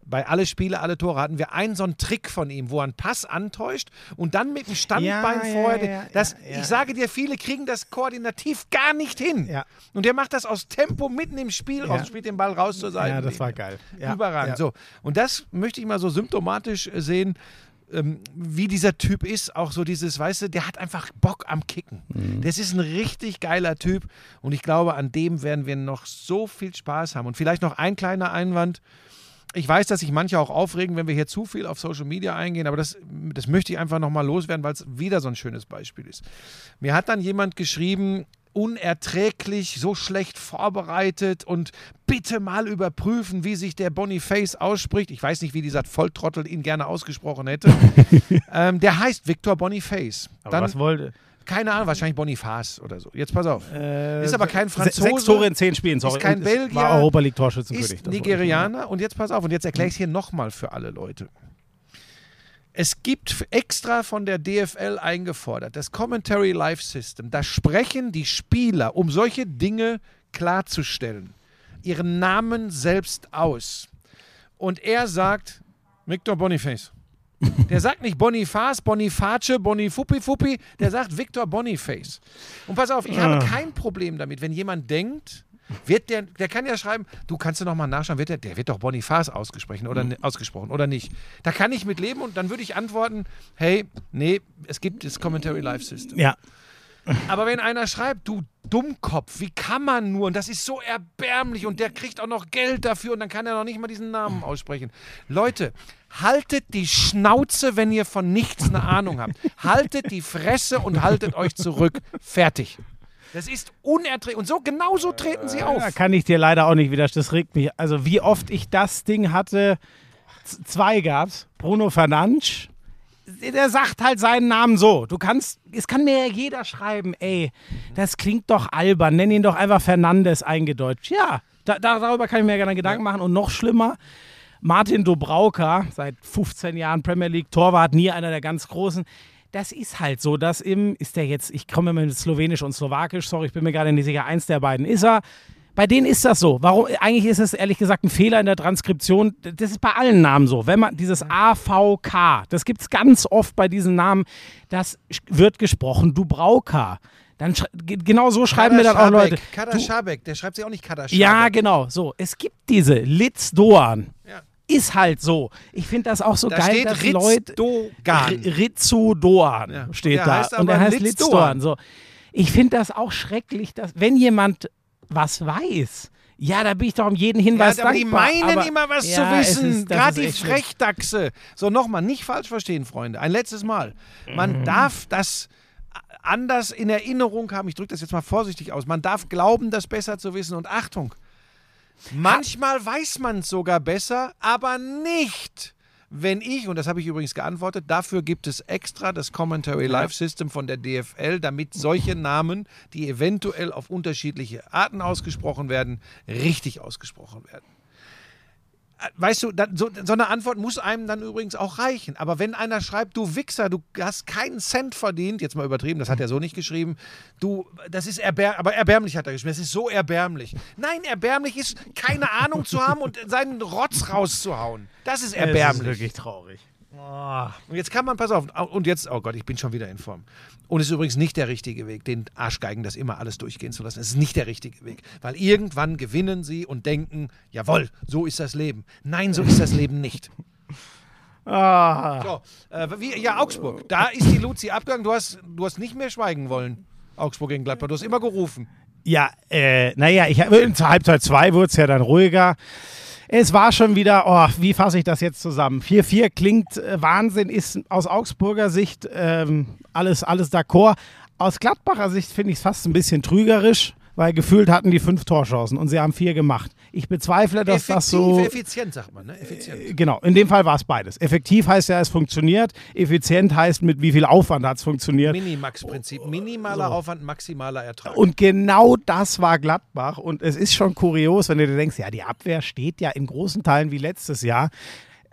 bei alle Spiele, alle Tore hatten wir einen so einen Trick von ihm, wo er einen Pass antäuscht und dann mit dem Standbein Ja, vorher. ja, das, ja, ja. Ich sage dir, viele kriegen das koordinativ gar nicht hin. Und der macht das aus Tempo mitten im Spiel raus, spielt den Ball raus zur Seite. Ja, das war geil. Überragend. So. Und das möchte ich mal so symptomatisch äh, sehen, ähm, wie dieser Typ ist. Auch so dieses, weißt du, der hat einfach Bock am Kicken. Mhm. Das ist ein richtig geiler Typ. Und ich glaube, an dem werden wir noch so viel Spaß haben. Und vielleicht noch ein kleiner Einwand. Ich weiß, dass sich manche auch aufregen, wenn wir hier zu viel auf Social Media eingehen, aber das, das möchte ich einfach nochmal loswerden, weil es wieder so ein schönes Beispiel ist. Mir hat dann jemand geschrieben, unerträglich, so schlecht vorbereitet und bitte mal überprüfen, wie sich der Boniface ausspricht. Ich weiß nicht, wie dieser Volltrottel ihn gerne ausgesprochen hätte. ähm, der heißt Victor Boniface. Aber Dann, was wollte? keine Ahnung, wahrscheinlich Boniface oder so. Jetzt pass auf. Äh, Ist aber kein se- Franzose. Sechs Tore in zehn Spielen, sorry. Ist kein Belgier, War Europa League Torschützenkönig. ist Nigerianer und jetzt pass auf und jetzt erkläre ich es hier nochmal für alle Leute. Es gibt extra von der DFL eingefordert, das Commentary Live System, da sprechen die Spieler, um solche Dinge klarzustellen, ihren Namen selbst aus. Und er sagt, Victor Boniface. Der sagt nicht Boniface, Boniface, Bonifuppi Fuppi, der sagt Victor Boniface. Und pass auf, ich habe kein Problem damit, wenn jemand denkt, wird der, der kann ja schreiben, du kannst du nochmal nachschauen, wird der, der wird doch Boniface ausgesprochen oder, ni- ausgesprochen oder nicht. Da kann ich mit leben und dann würde ich antworten, hey, nee, es gibt das Commentary Live System. Ja. Aber wenn einer schreibt, du Dummkopf, wie kann man nur? Und das ist so erbärmlich und der kriegt auch noch Geld dafür und dann kann er noch nicht mal diesen Namen aussprechen. Leute, haltet die Schnauze, wenn ihr von nichts eine Ahnung habt. Haltet die Fresse und haltet euch zurück. Fertig. Das ist unerträglich. Und so genau so treten sie auf. Da kann ich dir leider auch nicht widersprechen. Das regt mich. Also wie oft ich das Ding hatte, z- zwei gab's. Bruno Fernandes. Der sagt halt seinen Namen so. Du kannst, es kann mir ja jeder schreiben, ey, das klingt doch albern, nenn ihn doch einfach Fernandes eingedeutscht. Ja, da, da, darüber kann ich mir gerne Gedanken machen. Und noch schlimmer, Martin Dobrauka, seit 15 Jahren Premier League Torwart, nie einer der ganz großen. Das ist halt so, dass im, ist der jetzt, ich komme mit Slowenisch und Slowakisch, sorry, ich bin mir gerade nicht sicher, eins der beiden ist er. Bei denen ist das so. Warum? Eigentlich ist es ehrlich gesagt ein Fehler in der Transkription. Das ist bei allen Namen so. Wenn man dieses AVK, das gibt es ganz oft bei diesen Namen, das wird gesprochen, Dubrauka. Dann genau so schreiben mir dann auch Leute. Kader Du- Schabek, der schreibt sich auch nicht Kader Schabek. ja, genau. So, es gibt diese Litz Doan. Ja. Ist halt so. Ich finde das auch so Da geil, dass Ritz Leute. Dogan. R- Ritzu Doan Ja. steht Der da. heißt Und aber heißt Litz Doan. So. Ich finde das auch schrecklich, dass, wenn jemand was weiß, ja, da bin ich doch um jeden Ja, Hinweis aber die dankbar. meinen aber, immer was ja, zu wissen. Gerade die. Frechdachse. So, nochmal, nicht falsch verstehen, Freunde. Ein letztes Mal. Man Mhm. darf das anders in Erinnerung haben. Ich drücke das jetzt mal vorsichtig aus. Man darf glauben, das besser zu wissen. Und Achtung, manchmal weiß man es sogar besser, aber nicht. Wenn ich, und das habe ich übrigens geantwortet, dafür gibt es extra das Commentary Live System von der DFL, damit solche Namen, die eventuell auf unterschiedliche Arten ausgesprochen werden, richtig ausgesprochen werden. Weißt du, dann, so, so eine Antwort muss einem dann übrigens auch reichen. Aber wenn einer schreibt, du Wichser, du hast keinen Cent verdient, jetzt mal übertrieben, das hat er so nicht geschrieben, du, das ist erbärmlich, aber erbärmlich hat er geschrieben, das ist so erbärmlich. Nein, erbärmlich ist, keine Ahnung zu haben und seinen Rotz rauszuhauen. Das ist Es ist erbärmlich. wirklich traurig. Und jetzt kann man, pass auf, und jetzt, oh Gott, ich bin schon wieder in Form. Und es ist übrigens nicht der richtige Weg, den Arschgeigen das immer alles durchgehen zu lassen. Es ist nicht der richtige Weg. Weil irgendwann gewinnen sie und denken, jawohl, so ist das Leben. Nein, so ist das Leben nicht. Ah. So, äh, wie, ja, Augsburg. Da ist die Luzi abgegangen. Du hast, du hast nicht mehr schweigen wollen. Augsburg gegen Gladbach. Du hast immer gerufen. Ja, äh, naja, ich zur Halbzeit 2 wurde es ja dann ruhiger. Es war schon wieder, oh, wie fasse ich das jetzt zusammen? 4-4 klingt äh, Wahnsinn, ist aus Augsburger Sicht ähm, alles, alles d'accord. Aus Gladbacher Sicht finde ich es fast ein bisschen trügerisch, weil gefühlt hatten die fünf Torchancen und sie haben vier gemacht. Ich bezweifle, dass das so. effizient, sagt man, ne? Effizient. Genau, in dem Fall war es beides. Effektiv heißt ja, es funktioniert. Effizient heißt, mit wie viel Aufwand hat es funktioniert. Minimax-Prinzip. Minimaler Aufwand, maximaler Ertrag. Und genau das war Gladbach. Und es ist schon kurios, wenn du dir denkst, ja, die Abwehr steht ja in großen Teilen wie letztes Jahr.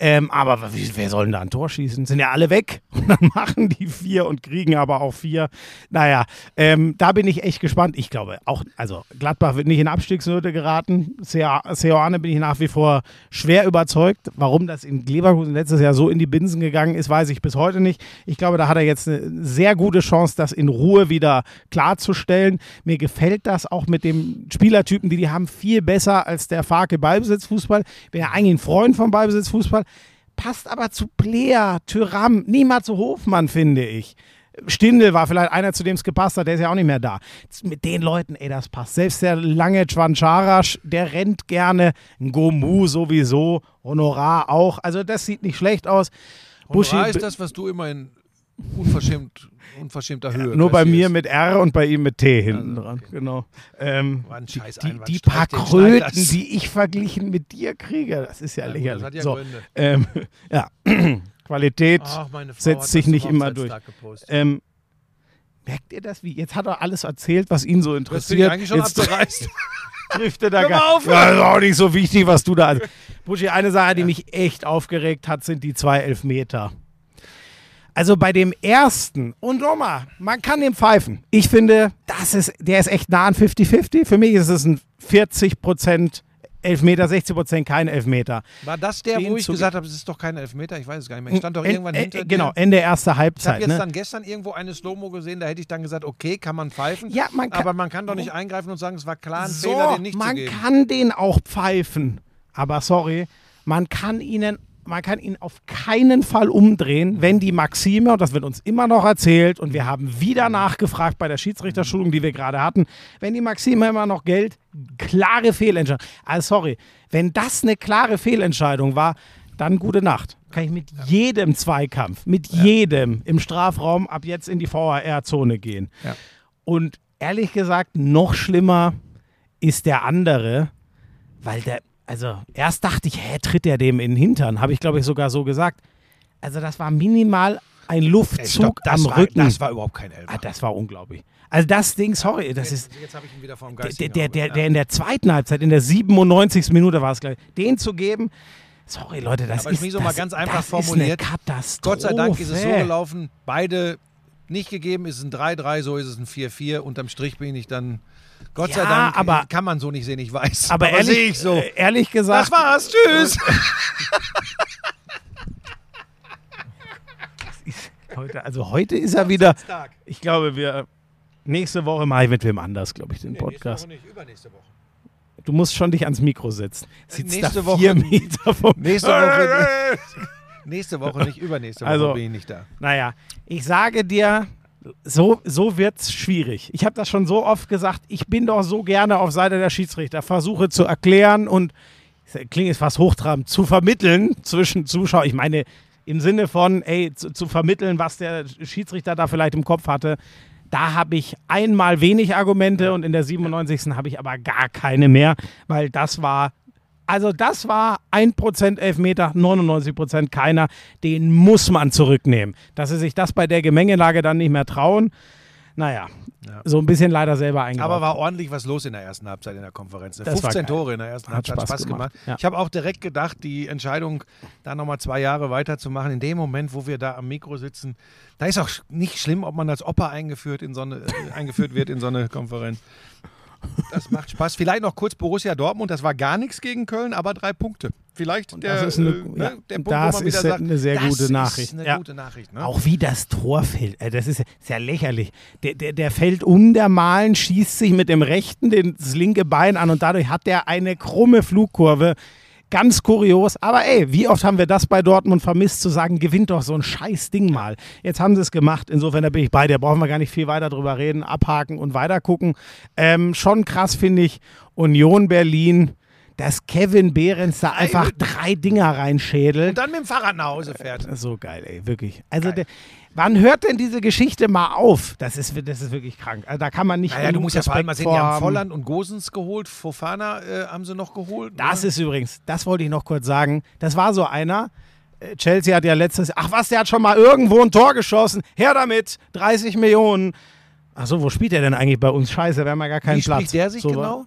Ähm, aber wer soll denn da ein Tor schießen? Sind ja alle weg. Und dann machen die vier und kriegen aber auch vier. Naja, ähm, da bin ich echt gespannt. Ich glaube auch, also Gladbach wird nicht in Abstiegsnöte geraten. Seoane bin ich nach wie vor schwer überzeugt. Warum das in Leverkusen letztes Jahr so in die Binsen gegangen ist, weiß ich bis heute nicht. Ich glaube, da hat er jetzt eine sehr gute Chance, das in Ruhe wieder klarzustellen. Mir gefällt das auch mit dem Spielertypen, die die haben, viel besser als der Farke Ballbesitzfußball. Ich bin ja eigentlich ein Freund vom Ballbesitzfußball. Passt aber zu Player, Tyram, niemals zu Hofmann, finde ich. Stindl war vielleicht einer, zu dem es gepasst hat, der ist ja auch nicht mehr da. Mit den Leuten, ey, das passt. Selbst der lange Chwancharasch, der rennt gerne. Gomu sowieso, Honorar auch. Also das sieht nicht schlecht aus. Buschi, Honorar ist das, was du immer in unverschämt, unverschämter Höhe nur bei mir kassierst. mit R und bei ihm mit T hinten Also, dran. okay. Genau. Ähm, War ein die, die, die paar Kröten, das. die ich verglichen mit dir kriege, das ist ja, Ja, gut, lächerlich. das hat ja so, Gründe. ähm, ja, Qualität Ach, setzt sich das nicht immer gepostet. Ähm, merkt ihr das? Wie? Jetzt hat er alles erzählt, was ihn so Das interessiert. eigentlich schon Jetzt abgereist. trifft er da gar auf, ja, ist auch nicht so wichtig, was du da. Buschi, eine Sache, die mich echt aufgeregt hat, sind die zwei Elfmeter. Also bei dem ersten, und nochmal, man kann dem pfeifen. Ich finde, das ist, der ist echt nah an 50-50. Für mich ist es ein 40% Elfmeter, 60% kein Elfmeter. War das der, Den wo ich gesagt habe, es ist doch kein Elfmeter? Ich weiß es gar nicht mehr. Ich stand doch En- irgendwann äh, hinter Genau. Ende erste Ich habe Halbzeit. jetzt Ne? dann gestern irgendwo eine Slow-Mo gesehen, da hätte ich dann gesagt, okay, kann man pfeifen. Ja, man kann- aber man kann doch nicht eingreifen und sagen, es war klar ein so, Fehler, den nicht man zu geben. kann den auch pfeifen. Aber sorry, man kann ihnen man kann ihn auf keinen Fall umdrehen, wenn die Maxime, und das wird uns immer noch erzählt, und wir haben wieder nachgefragt bei der Schiedsrichterschulung, die wir gerade hatten, wenn die Maxime immer noch gilt, klare Fehlentscheidung. Also sorry, wenn das eine klare Fehlentscheidung war, dann gute Nacht. Kann ich mit jedem Zweikampf, mit jedem im Strafraum ab jetzt in die VAR-Zone gehen. Ja. Und ehrlich gesagt, noch schlimmer ist der andere, weil der, also erst dachte ich, hä, tritt er dem in den Hintern? Habe ich, glaube ich, sogar so gesagt. Also das war minimal ein Luftzug Ey, stopp, das am war, Rücken. Das war überhaupt kein Elfer. ah, das war unglaublich. Also das Ding, sorry, das ist Jetzt habe ich ihn wieder vom der, Geist. der, der, der in der zweiten Halbzeit, in der 97. Minute war es gleich, den zu geben. Sorry, Leute, das Aber ist, Schmieso, mal das, ganz einfach das formuliert. Ist eine Katastrophe. Gott sei Dank ist es so gelaufen. Beide nicht gegeben, ist es ein 3-3, so ist es ein 4-4. Unterm Strich bin ich dann. Gott sei Ja, Dank aber- kann man so nicht sehen, ich weiß. Aber, ehrlich, sehe ich so. äh, ehrlich gesagt, das war's, tschüss. heute, also heute ist er wieder. Ich glaube, wir nächste Woche mache ich mit wem anders, glaube ich, den Podcast. nicht, übernächste Woche. Du musst schon dich ans Mikro setzen. Sitzt nächste Woche- vier Meter vom. Nächste Woche. nächste Woche nicht, übernächste Woche Also- bin ich nicht da. Naja, ich sage dir, so, so wird es schwierig. Ich habe das schon so oft gesagt, ich bin doch so gerne auf Seite der Schiedsrichter, versuche zu erklären und, klingt jetzt fast hochtrabend, zu vermitteln zwischen Zuschauern. Ich meine, im Sinne von, ey, zu, zu vermitteln, was der Schiedsrichter da vielleicht im Kopf hatte. Da habe ich einmal wenig Argumente und in der 97. habe ich aber gar keine mehr, weil das war also das war 1% Elfmeter, 99% keiner. Den muss man zurücknehmen. Dass sie sich das bei der Gemengelage dann nicht mehr trauen, naja, Ja. so ein bisschen leider selber eingebaut. Aber war ordentlich was los in der ersten Halbzeit in der Konferenz. War 15 geil. Tore in der ersten Hat Halbzeit. Spaß Spaß gemacht, gemacht. ja. Ich habe auch direkt gedacht, die Entscheidung, da nochmal zwei Jahre weiterzumachen, in dem Moment, wo wir da am Mikro sitzen, da ist auch nicht schlimm, ob man als Opa eingeführt, in so eine, äh, eingeführt wird in so eine Konferenz. Das macht Spaß. Vielleicht noch kurz Borussia Dortmund. Das war gar nichts gegen Köln, aber drei Punkte. Vielleicht der, das ist eine- äh, ja, ne, der Punkt, das ist sagt, eine sehr das gute ist Nachricht. eine Ja. gute Nachricht. Ne? Auch wie das Tor fällt. Äh, Das ist, ist ja lächerlich. Der, der, der fällt um der Malen, schießt sich mit dem rechten den, das linke Bein an und dadurch hat er eine krumme Flugkurve. Ganz kurios. Aber ey, wie oft haben wir das bei Dortmund vermisst, zu sagen, gewinnt doch so ein scheiß Ding mal. Jetzt haben sie es gemacht. Insofern da bin ich bei dir. Brauchen wir gar nicht viel weiter drüber reden. Abhaken und weitergucken. Ähm, schon krass finde ich Union Berlin, dass Kevin Behrens da einfach drei Dinger reinschädelt. Und dann mit dem Fahrrad nach Hause fährt. So geil, ey, wirklich. Also, der, wann hört denn diese Geschichte mal auf? Das ist, das ist wirklich krank. Also, da kann man nicht. Naja, du musst ja vor allem mal sehen, die haben. Volland und Gosens geholt, Fofana äh, haben sie noch geholt. Das ne? ist übrigens, das wollte ich noch kurz sagen. Das war so einer. äh, Chelsea hat ja letztes, ach was, der hat schon mal irgendwo ein Tor geschossen. Her damit, 30 Millionen. Ach so, wo spielt der denn eigentlich bei uns? Scheiße, wir haben ja gar keinen Wie Platz. spricht der sich So, genau?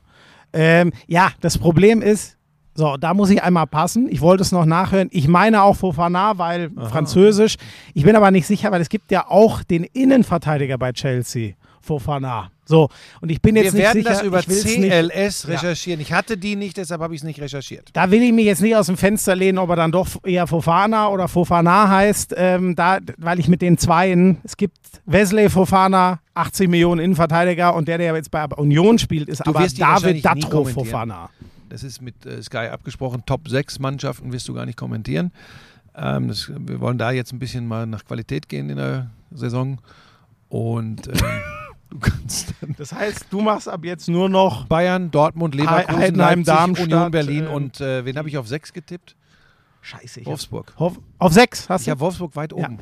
Ähm, ja, das Problem ist, so, da muss ich einmal passen. Ich wollte es noch nachhören. Ich meine auch Fofana, weil Französisch. Ich bin aber nicht sicher, weil es gibt ja auch den Innenverteidiger bei Chelsea, Fofana. So, und ich bin jetzt Wir werden nicht sicher. das über will's nicht- CLS Ja. recherchieren. Ich hatte die nicht, deshalb habe ich es nicht recherchiert. Da will ich mich jetzt nicht aus dem Fenster lehnen, ob er dann doch eher Fofana oder Fofana heißt, ähm, da, weil ich mit den Zweien, es gibt Wesley Fofana, 80 Millionen Innenverteidiger und der, der jetzt bei Union spielt, ist Du aber David Datro. Fofana. Das ist mit äh, Sky abgesprochen. Top 6 Mannschaften wirst du gar nicht kommentieren. Ähm, das, wir wollen da jetzt ein bisschen mal nach Qualität gehen in der Saison. Und ähm, du kannst dann Das heißt, du machst ab jetzt nur noch Bayern, Dortmund, Leverkusen, Heidenheim, Leipzig, Darmstadt, Union Berlin ähm, und äh, wen habe ich auf 6 getippt? Scheiße. Ich hab, Wolfsburg. Hoff, auf sechs hast du? habe Wolfsburg weit Ja. oben.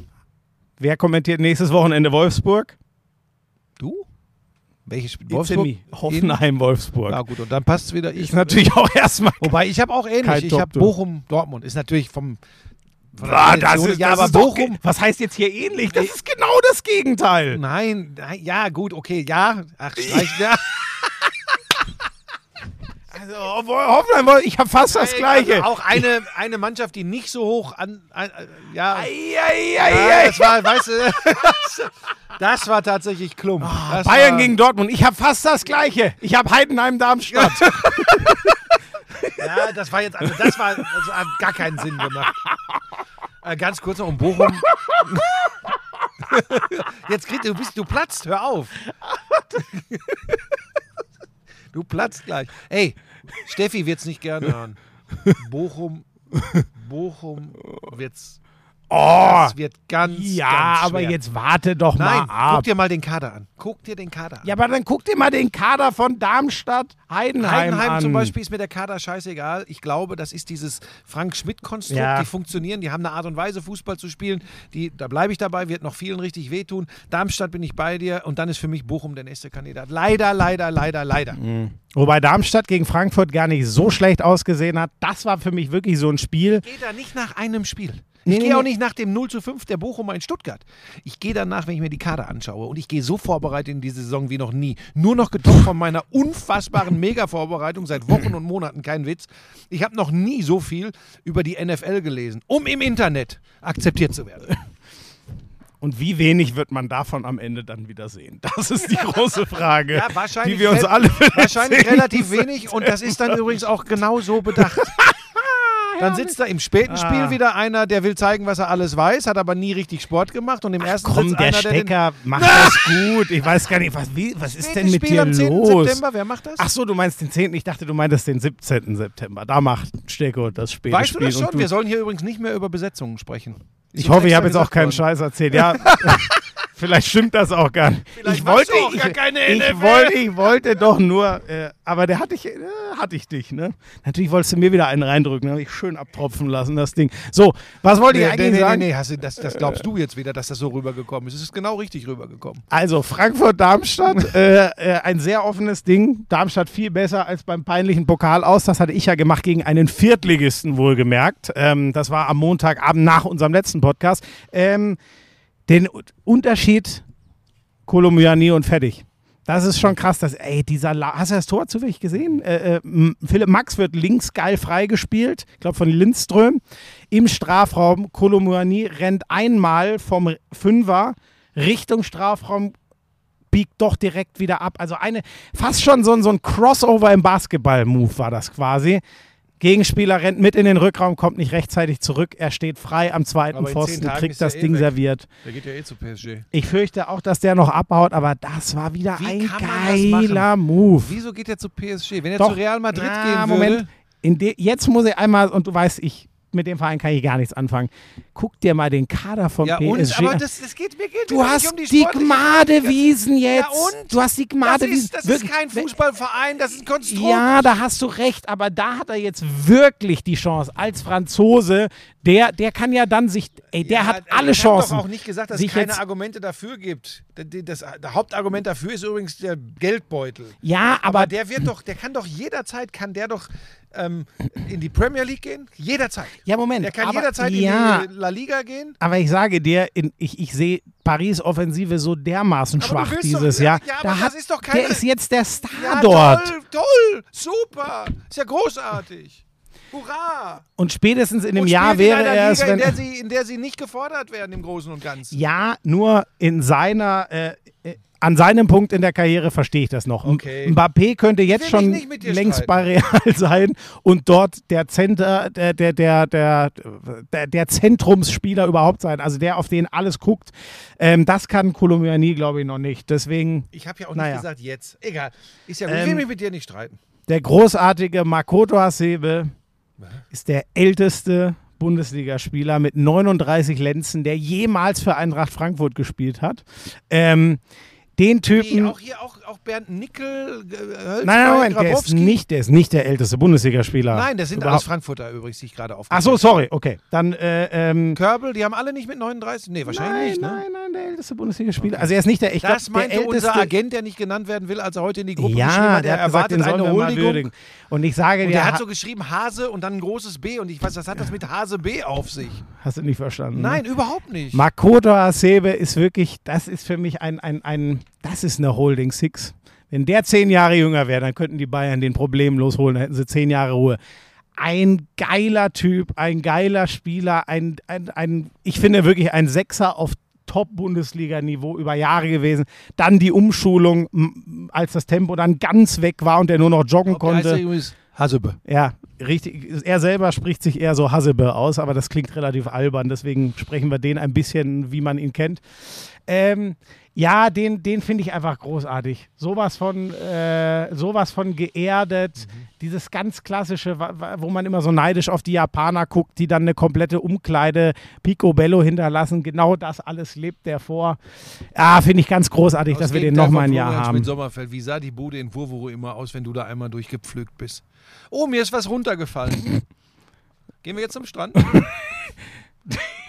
Wer kommentiert nächstes Wochenende Wolfsburg? Du? Welches Spiel? Wolfsburg? Hoffenheim, Wolfsburg. Ja gut, und dann passt es wieder. Ich, ist natürlich auch erstmal. Wobei ich habe auch ähnlich. Ich habe. Bochum, Dortmund. Ist natürlich vom. Von der Ah, das ist, ja, das aber ist doch Bochum. ge- Was heißt jetzt hier ähnlich? Das ist genau das Gegenteil. Nein, nein, ja, gut, okay, ja. Ach, streich, ja. Also, Hoffenheim, ich habe fast das Gleiche. Also auch eine, eine Mannschaft, die nicht so hoch an. an ja, Ei, ei, ei, ja, ei. das war, weißt du, das war tatsächlich Klump. Das Bayern war, gegen Dortmund. Ich habe fast das Gleiche. Ich habe Heidenheim Darmstadt. Ja, das war jetzt, also das war, also hat gar keinen Sinn gemacht. Äh, ganz kurz noch um Bochum. Jetzt kriegst du, bist, du platzt, hör auf. Du platzt gleich. Ey, Steffi wird's nicht gerne hören. Bochum, Bochum wird's. Oh, Das wird ganz, ja, ganz aber jetzt warte doch Nein, mal ab. guck dir mal den Kader an. Guck dir den Kader an. ja, aber dann guck dir mal den Kader von Darmstadt, Heidenheim, Heidenheim an. zum Beispiel ist mir der Kader scheißegal. Ich glaube, das ist dieses Frank-Schmidt-Konstrukt. Ja. Die funktionieren, die haben eine Art und Weise, Fußball zu spielen. Die, da bleibe ich dabei, wird noch vielen richtig wehtun. Darmstadt bin ich bei dir und dann ist für mich Bochum der nächste Kandidat. Leider, leider, leider, leider. Wobei Darmstadt gegen Frankfurt gar nicht so schlecht ausgesehen hat. Das war für mich wirklich so ein Spiel. Gehe da nicht nach einem Spiel. Nee, Ich nee, gehe auch nee. nicht nach dem 0 zu 5 der Bochumer in Stuttgart. Ich gehe danach, wenn ich mir die Kader anschaue. Und ich gehe so vorbereitet in diese Saison wie noch nie. Nur noch getoppt von meiner unfassbaren Mega-Vorbereitung seit Wochen und Monaten. Kein Witz. Ich habe noch nie so viel über die NFL gelesen, um im Internet akzeptiert zu werden. Und wie wenig wird man davon am Ende dann wieder sehen? Das ist die große Frage, Ja, wahrscheinlich, die wir uns alle wahrscheinlich relativ wenig. Und das ist dann übrigens auch genau so bedacht. Dann sitzt da im späten Spiel Ah. wieder einer, der will zeigen, was er alles weiß, hat aber nie richtig Sport gemacht. Und im ersten Komm, der einer, der Stecker macht das gut. Ich weiß gar nicht, was, wie, was ist denn mit Spiel dir am 10. los? September, wer macht das? Ach so, du meinst den 10. Ich dachte, du meintest den 17. September. Da macht Stecko das späte weißt du Spiel. das schon? und Wir sollen hier übrigens nicht mehr über Besetzungen sprechen. Ich uns hoffe, ich habe jetzt auch keinen worden. Scheiß erzählt. Ja, vielleicht stimmt das auch gar nicht. Vielleicht ich wollte, auch ich, gar keine ich, NFL. wollte, ich wollte doch nur, äh, aber der hatte ich, äh, hatte ich dich, ne? Natürlich wolltest du mir wieder einen reindrücken, habe ich schön abtropfen lassen, das Ding. So, was wollte Nee, ich nee, eigentlich nee, sagen? nee, hast du, das, das glaubst du jetzt wieder, dass das so rübergekommen ist. Es ist genau richtig rübergekommen. Also Frankfurt-Darmstadt, äh, äh, ein sehr offenes Ding. Darmstadt viel besser als beim peinlichen Pokal aus. Das hatte ich ja gemacht gegen einen Viertligisten wohlgemerkt. Ähm, das war am Montagabend nach unserem letzten Podcast. Ähm, den Unterschied Kolomiani und fertig. Das ist schon krass, dass, ey, dieser, La hast du das Tor zufällig gesehen? Äh, äh, Philipp Max wird links geil freigespielt, ich glaube von Lindström, im Strafraum. Kolomuani rennt einmal vom Fünfer Richtung Strafraum, biegt doch direkt wieder ab. Also eine, fast schon so, so ein Crossover im Basketball-Move war das quasi. Gegenspieler rennt mit in den Rückraum, kommt nicht rechtzeitig zurück. Er steht frei am zweiten Pfosten, kriegt das eh Ding weg. serviert. Der geht ja eh zu PSG. Ich fürchte auch, dass der noch abhaut, aber das war wieder Wie ein geiler Move. Wieso geht er zu PSG? Wenn er Doch. zu Real Madrid Na, gehen würde. Moment. De, jetzt muss ich einmal, und du weißt, ich mit dem Verein kann ich gar nichts anfangen. Guck dir mal den Kader vom Ja, PSG und, aber das, das geht, mir geht Du hast um die Gmadewiesen jetzt. Ja, und? Du hast die Das Gmadewiesen. ist, das ist kein Fußballverein, das ist ein Konstrukt. Ja, da hast du recht, aber da hat er jetzt wirklich die Chance als Franzose. Der, der kann ja dann sich, ey, der Ja, hat ich alle Chancen. doch auch nicht gesagt, dass es keine Argumente dafür gibt. Das, das, das Hauptargument dafür ist übrigens der Geldbeutel. Ja, aber, Aber der wird doch, der kann doch jederzeit, kann der doch ähm, in die Premier League gehen? Jederzeit. ja, Moment. Der kann aber, jederzeit ja, in die La Liga gehen. Aber ich sage dir, in, ich, ich sehe Paris Offensive so dermaßen Aber schwach dieses doch- Jahr. ja, aber da das hat, ist doch keine- der ist jetzt der Star Ja, dort. toll, toll, super. Ist ja großartig. Hurra! Und spätestens in einem Und Jahr wäre er es, in der, sie, in der sie nicht gefordert werden im Großen und Ganzen. ja, nur in seiner. Äh, äh, an seinem Punkt in der Karriere verstehe ich das noch. Okay. Mbappé könnte jetzt ich schon längst bei Real sein und dort der Center, der, der, der, der, der, Zentrumsspieler überhaupt sein. Also der, auf den alles guckt. Ähm, das kann Kolumbiani, glaube ich, noch nicht. Deswegen Ich habe ja auch Naja. nicht gesagt jetzt. Egal. Ist ja gut. Ich Ähm, will mich mit dir nicht streiten. Der großartige Makoto Hasebe ist der älteste Bundesligaspieler mit 39 Lenzen, der jemals für Eintracht Frankfurt gespielt hat. Ähm, den Typen. auch hier, auch, auch Bernd Nickel, äh, Nein, nein, Moment, der ist, nicht, der ist nicht der älteste Bundesligaspieler. Nein, das sind Überhaupt. alles Frankfurter übrigens, die ich gerade Ach aufgezählt so, sorry, okay. Dann, äh, ähm, Körbel, die haben alle nicht mit 39? Nee, wahrscheinlich nein, nicht, ne? nein, nein, der älteste Bundesligaspieler. Also er ist nicht der, ich Das glaub, der meinte älteste. unser Agent, der nicht genannt werden will, als er heute in die Gruppe geschrieben ja, hat. der Er hat gesagt, erwartet sollen eine Huldigung. Und ich sage Und dir, der hat ha- so geschrieben Hase und dann ein großes B. Und ich weiß, was hat das mit Hase B auf sich? hast du nicht verstanden. ne? Nein, überhaupt nicht. Makoto Hasebe ist wirklich, das ist für mich ein, ein, ein, das ist eine Holding Six. Wenn der zehn Jahre jünger wäre, dann könnten die Bayern den problemlos holen, dann hätten sie zehn Jahre Ruhe. Ein geiler Typ, ein geiler Spieler, ein, ein, ein ich finde wirklich ein Sechser auf Top-Bundesliga-Niveau über Jahre gewesen. Dann die Umschulung, als das Tempo dann ganz weg war und er nur noch joggen Der heißt konnte. übrigens Hasebe. Ja, richtig. Er selber spricht sich eher so Hasebe aus, aber das klingt relativ albern. Deswegen sprechen wir den ein bisschen, wie man ihn kennt. Ähm, Ja, den, den finde ich einfach großartig. Sowas von, äh, sowas von geerdet. Dieses ganz klassische, wo man immer so neidisch auf die Japaner guckt, die dann eine komplette Umkleide Picobello hinterlassen. Genau das alles lebt der vor. Ja, finde ich ganz großartig, dass wir den nochmal ein Jahr haben. Mit Sommerfeld. Wie sah die Bude in Wurwuru immer aus, wenn du da einmal durchgepflügt bist? Oh, mir ist was runtergefallen. Gehen wir jetzt zum Strand?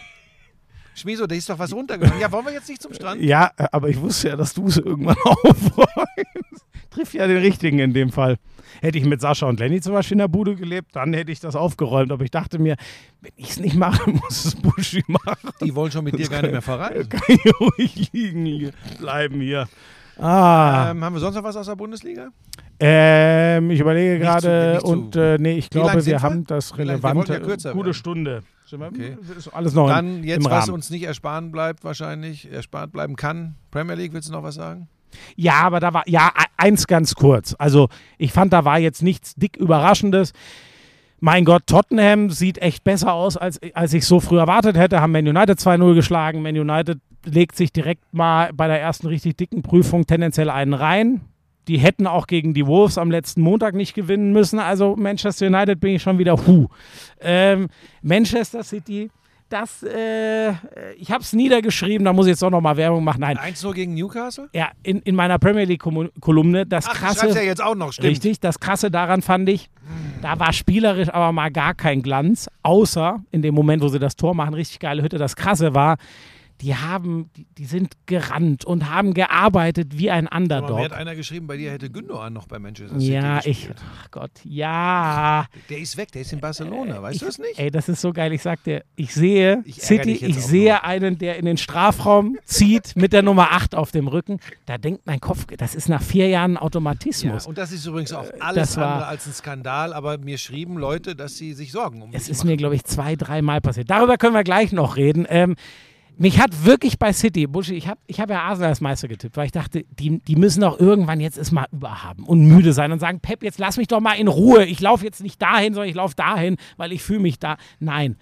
Schmieso, da ist doch was runtergefallen. Ja, wollen wir jetzt nicht zum Strand? Ja, aber ich wusste ja, dass du es irgendwann aufräumst. Trifft ja den richtigen in dem Fall. Hätte ich mit Sascha und Lenny zum Beispiel in der Bude gelebt, dann hätte ich das aufgeräumt. Aber ich dachte mir, wenn ich es nicht mache, muss es Buschi machen. Die wollen schon mit dir gar nicht mehr verreisen. Kann ich ruhig liegen bleiben hier. Ah, Ähm, haben wir sonst noch was aus der Bundesliga? ähm, ich überlege gerade und äh, nee, ich Wie glaube, wir haben das relevante, ja gute werden. Stunde. Okay. Ist alles noch Dann im, jetzt, im was uns nicht ersparen bleibt, wahrscheinlich, erspart bleiben kann. Premier League, willst du noch was sagen? Ja, aber da war, ja, e- eins ganz kurz. Also, ich fand, da war jetzt nichts dick Überraschendes. Mein Gott, Tottenham sieht echt besser aus, als, als ich so früh erwartet hätte. Haben Man United 2-0 geschlagen. Man United legt sich direkt mal bei der ersten richtig dicken Prüfung tendenziell einen rein. Die hätten auch gegen die Wolves am letzten Montag nicht gewinnen müssen. Also Manchester United bin ich schon wieder hu. Ähm, Manchester City, das, äh, ich habe es niedergeschrieben, da muss ich jetzt auch nochmal Werbung machen. Nein, 1-0 gegen Newcastle? ja, in, in meiner Premier League-Kolumne, das Ach, krasse. schreibst ja jetzt auch noch, stimmt. Richtig, das krasse daran fand ich, da war spielerisch aber mal gar kein Glanz, außer in dem Moment, wo sie das Tor machen, richtig geile Hütte. Das krasse war, die haben, die, die sind gerannt und haben gearbeitet wie ein Aber mir Underdog. hat einer geschrieben, bei dir hätte Gündogan noch bei Manchester City Ja, ich, ach Gott, ja. Der ist weg, der ist in Barcelona, weißt ich, du es nicht? Ey, das ist so geil. Ich sag dir, ich sehe Ich City, ich sehe einen, der in den Strafraum zieht mit der Nummer 8 auf dem Rücken. Da denkt mein Kopf, das ist nach vier Jahren Ja, Automatismus. und das ist übrigens auch das alles war- andere als ein Skandal, aber mir schrieben Leute, dass sie sich Sorgen um Es mich ist mir, glaube ich, zwei, dreimal passiert. Darüber können wir gleich noch reden. Ähm, mich hat wirklich bei City, Buschi, ich habe ich hab ja Arsenal als Meister getippt, weil ich dachte, die, die müssen doch irgendwann jetzt es mal überhaben und müde sein und sagen, Pep, jetzt lass mich doch mal in Ruhe. Ich laufe jetzt nicht dahin, sondern ich laufe dahin, weil ich fühle mich da. Nein.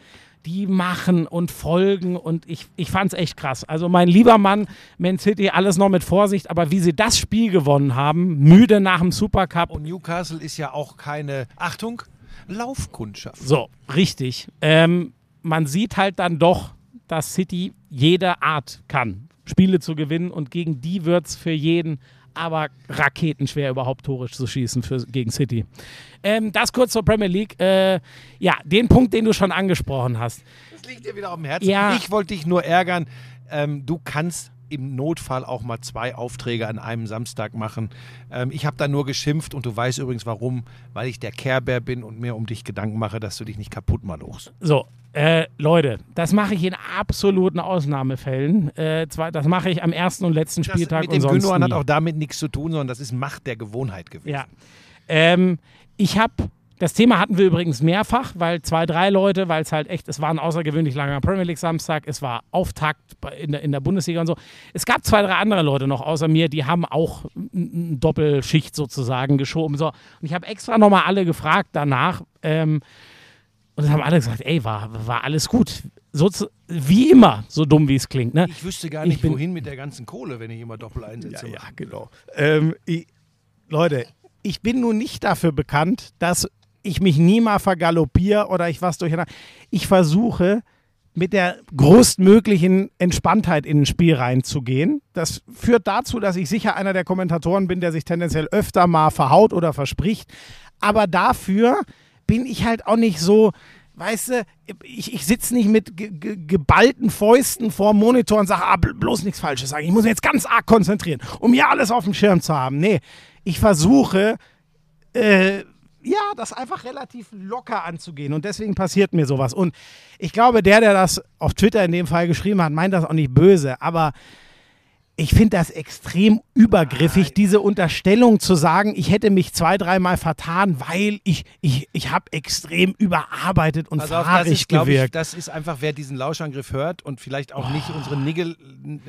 Die machen und folgen und ich, ich fand es echt krass. Also mein lieber Mann, Man City, alles noch mit Vorsicht, aber wie sie das Spiel gewonnen haben, müde nach dem Supercup, Und Newcastle ist ja auch keine, Achtung, Laufkundschaft. So, richtig. Ähm, man sieht halt dann doch, dass City jede Art kann, Spiele zu gewinnen und gegen die wird es für jeden aber raketenschwer überhaupt Tore zu schießen für, gegen City. Ähm, das kurz zur Premier League. Äh, ja, den Punkt, den du schon angesprochen hast. Das liegt dir wieder auf dem Herzen. Ja. Ich wollte dich nur ärgern. Ähm, du kannst im Notfall auch mal zwei Aufträge an einem Samstag machen. Ähm, ich habe da nur geschimpft und du weißt übrigens warum, weil ich der Care Bear bin und mir um dich Gedanken mache, dass du dich nicht kaputt malochst. So, äh, Leute, das mache ich in absoluten Ausnahmefällen. Äh, zwar, das mache ich am ersten und letzten Das Spieltag mit und dem sonst Gündogan hat auch damit nichts zu tun, sondern das ist Macht der Gewohnheit gewesen. Ja. Ähm, ich habe, das Thema hatten wir übrigens mehrfach, weil zwei, drei Leute, weil es halt echt, es war ein außergewöhnlich langer Premier League Samstag, es war Auftakt in der, in der Bundesliga und so. Es gab zwei, drei andere Leute noch außer mir, die haben auch eine Doppelschicht sozusagen geschoben. So. Und ich habe extra nochmal alle gefragt danach. Ähm, und es haben alle gesagt, ey, war, war alles gut. So, zu- wie immer, so dumm wie es klingt. Ne? Ich wüsste gar Ich nicht, bin- wohin mit der ganzen Kohle, wenn ich immer Doppeleinsätze Ja, ja, mache. genau. Ähm, ich, Leute, ich bin nun nicht dafür bekannt, dass ich mich nie mal vergaloppiere oder ich was durcheinander. Ich versuche mit der größtmöglichen Entspanntheit in ein Spiel reinzugehen. Das führt dazu, dass ich sicher einer der Kommentatoren bin, der sich tendenziell öfter mal verhaut oder verspricht. Aber dafür bin ich halt auch nicht so, weißt du, ich, ich sitze nicht mit ge ge geballten Fäusten vor dem Monitor und sage, ah, bl- bloß nichts Falsches sagen. Ich muss mich jetzt ganz arg konzentrieren, um hier alles auf dem Schirm zu haben. Nee, ich versuche, äh, ja, das einfach relativ locker anzugehen. Und deswegen passiert mir sowas. Und ich glaube, der, der das auf Twitter in dem Fall geschrieben hat, meint das auch nicht böse. Aber ich finde das extrem übergriffig, diese Unterstellung zu sagen, ich hätte mich zwei, dreimal vertan, weil ich, ich, ich habe extrem überarbeitet und das fahrig ist, glaube ich, gewirkt. das ist einfach, wer diesen Lauschangriff hört und vielleicht auch nicht unsere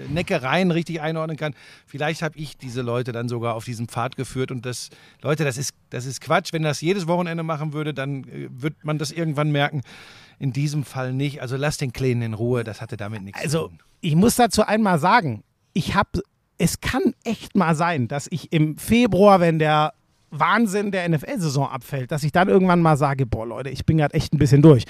Neckereien richtig einordnen kann. Vielleicht habe ich diese Leute dann sogar auf diesen Pfad geführt und das, Leute, das ist, das ist Quatsch. Wenn das jedes Wochenende machen würde, dann äh, wird man das irgendwann merken. In diesem Fall nicht. Also lass den Kleinen in Ruhe, das hatte damit nichts zu Also, tun. ich muss dazu einmal sagen, ich habe es kann echt mal sein, dass ich im Februar, wenn der Wahnsinn der NFL-Saison abfällt, dass ich dann irgendwann mal sage, boah Leute, ich bin gerade echt ein bisschen durch.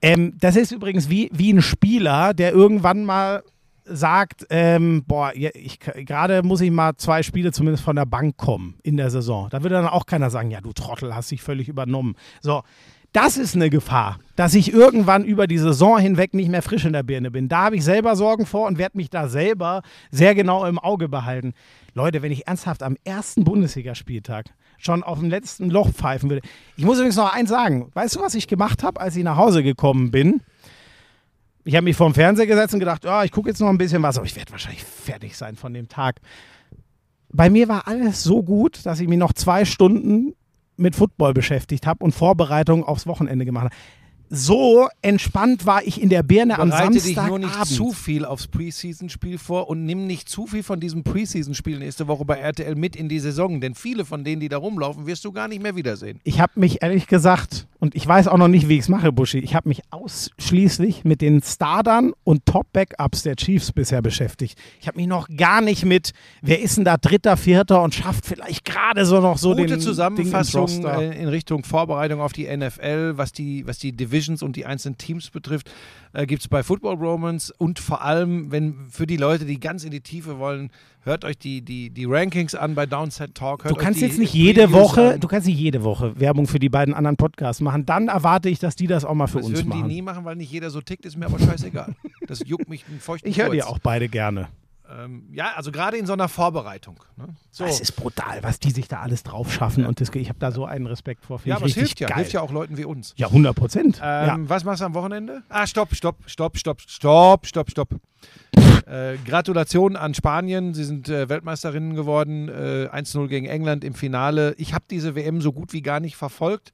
Ähm, das ist übrigens wie, wie ein Spieler, der irgendwann mal sagt, ähm, boah, gerade muss ich mal zwei Spiele zumindest von der Bank kommen in der Saison. Da würde dann auch keiner sagen, ja, du Trottel, hast dich völlig übernommen. So, das ist eine Gefahr, dass ich irgendwann über die Saison hinweg nicht mehr frisch in der Birne bin. Da habe ich selber Sorgen vor und werde mich da selber sehr genau im Auge behalten. Leute, wenn ich ernsthaft am ersten Bundesligaspieltag schon auf dem letzten Loch pfeifen würde. Ich muss übrigens noch eins sagen. Weißt du, was ich gemacht habe, als ich nach Hause gekommen bin? Ich habe mich vorm Fernseher gesetzt und gedacht, ja, ich gucke jetzt noch ein bisschen was, aber ich werde wahrscheinlich fertig sein von dem Tag. Bei mir war alles so gut, dass ich mich noch zwei Stunden mit Football beschäftigt habe und Vorbereitungen aufs Wochenende gemacht habe. So entspannt war ich in der Birne am Bereite dich nur Samstagabend. nicht zu viel aufs Preseason-Spiel vor und nimm nicht zu viel von diesem Preseason-Spiel nächste Woche bei RTL mit in die Saison, denn viele von denen, die da rumlaufen, wirst du gar nicht mehr wiedersehen. Ich habe mich ehrlich gesagt, und ich weiß auch noch nicht, wie ich es mache, Buschi, ich habe mich ausschließlich mit den Startern und Top-Backups der Chiefs bisher beschäftigt. Ich habe mich noch gar nicht mit, wer ist denn da Dritter, Vierter und schafft vielleicht gerade so noch so Gute den ins Zusammenfassung äh, in Richtung Vorbereitung auf die NFL, was die, was die Divisions und die einzelnen Teams betrifft, äh, gibt es bei Football Romans und vor allem, wenn für die Leute, die ganz in die Tiefe wollen, hört euch die, die, die Rankings an bei Downside Talk. Du kannst jetzt nicht jede Previews Woche, an. du kannst nicht jede Woche Werbung für die beiden anderen Podcasts machen. Dann erwarte ich, dass die das auch mal für Das uns würden die machen. nie machen, weil nicht jeder so tickt, ist mir aber scheißegal. Das juckt mich einen feuchten Ich höre die auch beide gerne. Ähm, ja, also gerade in so einer Vorbereitung. Ne? So. Es ist brutal, was die sich da alles drauf schaffen. Und das, ich habe da so einen Respekt vor. Ja, aber es hilft ja. geil. Hilft ja auch Leuten wie uns. Ja, 100 Prozent. Ähm, ja. Was machst du am Wochenende? Ah, stopp, stopp, stopp, stopp, stopp, stopp, stopp. Äh, Gratulation an Spanien. Sie sind äh, Weltmeisterinnen geworden. Äh, 1-0 gegen England im Finale. Ich habe diese WM so gut wie gar nicht verfolgt.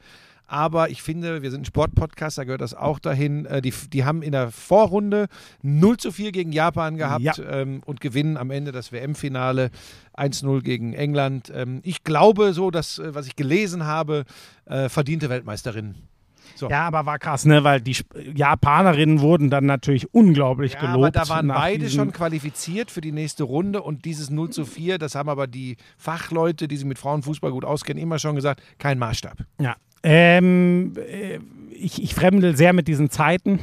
Aber ich finde, wir sind ein Sportpodcast, da gehört das auch dahin. Äh, die, die haben in der Vorrunde 0 zu 4 gegen Japan gehabt Ja. ähm, und gewinnen am Ende das WM-Finale 1-0 gegen England. Ähm, ich glaube so, dass, äh, was ich gelesen habe, äh, verdiente Weltmeisterinnen. So. ja, aber war krass, ne? Weil die Japanerinnen wurden dann natürlich unglaublich Ja, gelobt. aber da waren beide schon qualifiziert für die nächste Runde und dieses 0 zu 4, das haben aber die Fachleute, die sich mit Frauenfußball gut auskennen, immer schon gesagt, kein Maßstab. Ja. Ähm, äh, ich, ich fremdel sehr mit diesen Zeiten.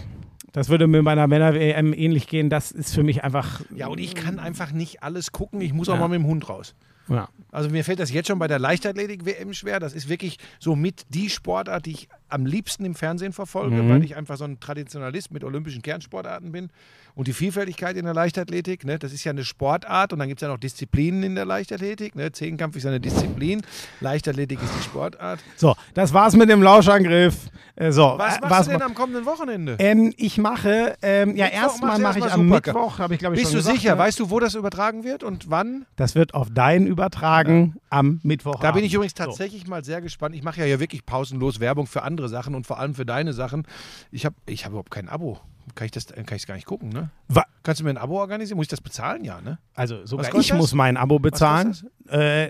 Das würde mir bei einer Männer-WM ähnlich gehen. Das ist für mich einfach. Ja, und ich kann einfach nicht alles gucken, ich muss auch Ja. mal mit dem Hund raus. Ja. Also mir fällt das jetzt schon bei der Leichtathletik-WM schwer. Das ist wirklich so mit die Sportart, die ich am liebsten im Fernsehen verfolge, Mhm. weil ich einfach so ein Traditionalist mit olympischen Kernsportarten bin. Und die Vielfältigkeit in der Leichtathletik, ne, das ist ja eine Sportart und dann gibt es ja noch Disziplinen in der Leichtathletik. Ne? Zehnkampf ist eine Disziplin, Leichtathletik ist die Sportart. So, das war's mit dem Lauschangriff. Äh, so, Was äh, machst du denn am kommenden Wochenende? ähm, ich mache, ähm, ja, erstmal mache ich erstmal am Supercup. Mittwoch, habe ich glaube ich Bist schon du gesagt, sicher? ne? Weißt du, wo das übertragen wird und wann? Das wird auf dein übertragen am Mittwoch. Da bin ich übrigens tatsächlich mal sehr gespannt. Ich mache ja hier wirklich pausenlos Werbung für andere Sachen und vor allem für deine Sachen. Ich habe ich hab überhaupt kein Abo. Kann ich das kann ich gar nicht gucken, ne? Wa Kannst du mir ein Abo organisieren? Muss ich das bezahlen? Ja, ne? Also sogar ich das? muss mein Abo bezahlen. Äh,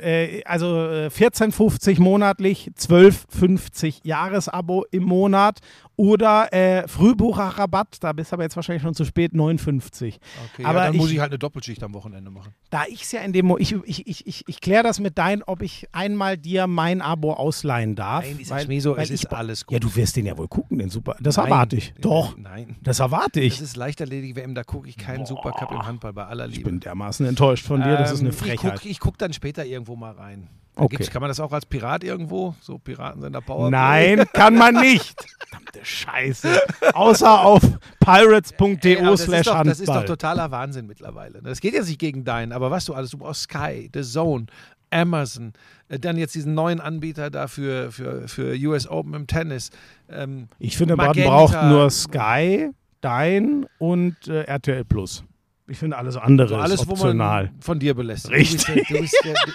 äh, also äh, 14,50 monatlich, 12,50 Jahresabo im Monat oder äh, Frühbucherrabatt, da bist du aber jetzt wahrscheinlich schon zu spät, 9,50. Okay, aber ja, dann muss ich- ich halt eine Doppelschicht am Wochenende machen. Da ich es ja in dem Mo ich, ich, ich, ich, ich kläre das mit dein, ob ich einmal dir mein Abo ausleihen darf. Nein, ist weil- mir so, weil es ist ich- alles gut. Ja, du wirst den ja wohl gucken, den Super. Das Nein. erwarte ich. Doch, Nein. Das erwarte ich. Das ist Leichtathletik-WM, da gucke ich keinen Supercup im Handball bei aller Liebe. Ich bin dermaßen enttäuscht von dir, das ist eine Ähm, Frechheit. Ich gucke guck dann später irgendwo mal rein. Da Okay. kann man das auch als Pirat irgendwo? So Piratensender Power? Nein, kann man nicht. Verdammte Scheiße. Außer auf pirates.de slash ist doch, das ist doch Handball. totaler Wahnsinn mittlerweile. Das geht jetzt nicht gegen deinen, aber was du alles, du brauchst Sky, The Zone, Amazon, äh, dann jetzt diesen neuen Anbieter da für, für, US Open im Tennis. Ähm, Ich finde, man Magenta. braucht nur Sky, dein und äh, RTL Plus. Ich finde alles andere so ist alles, optional. man von dir belässt. Richtig. Du bist, der, du, bist der,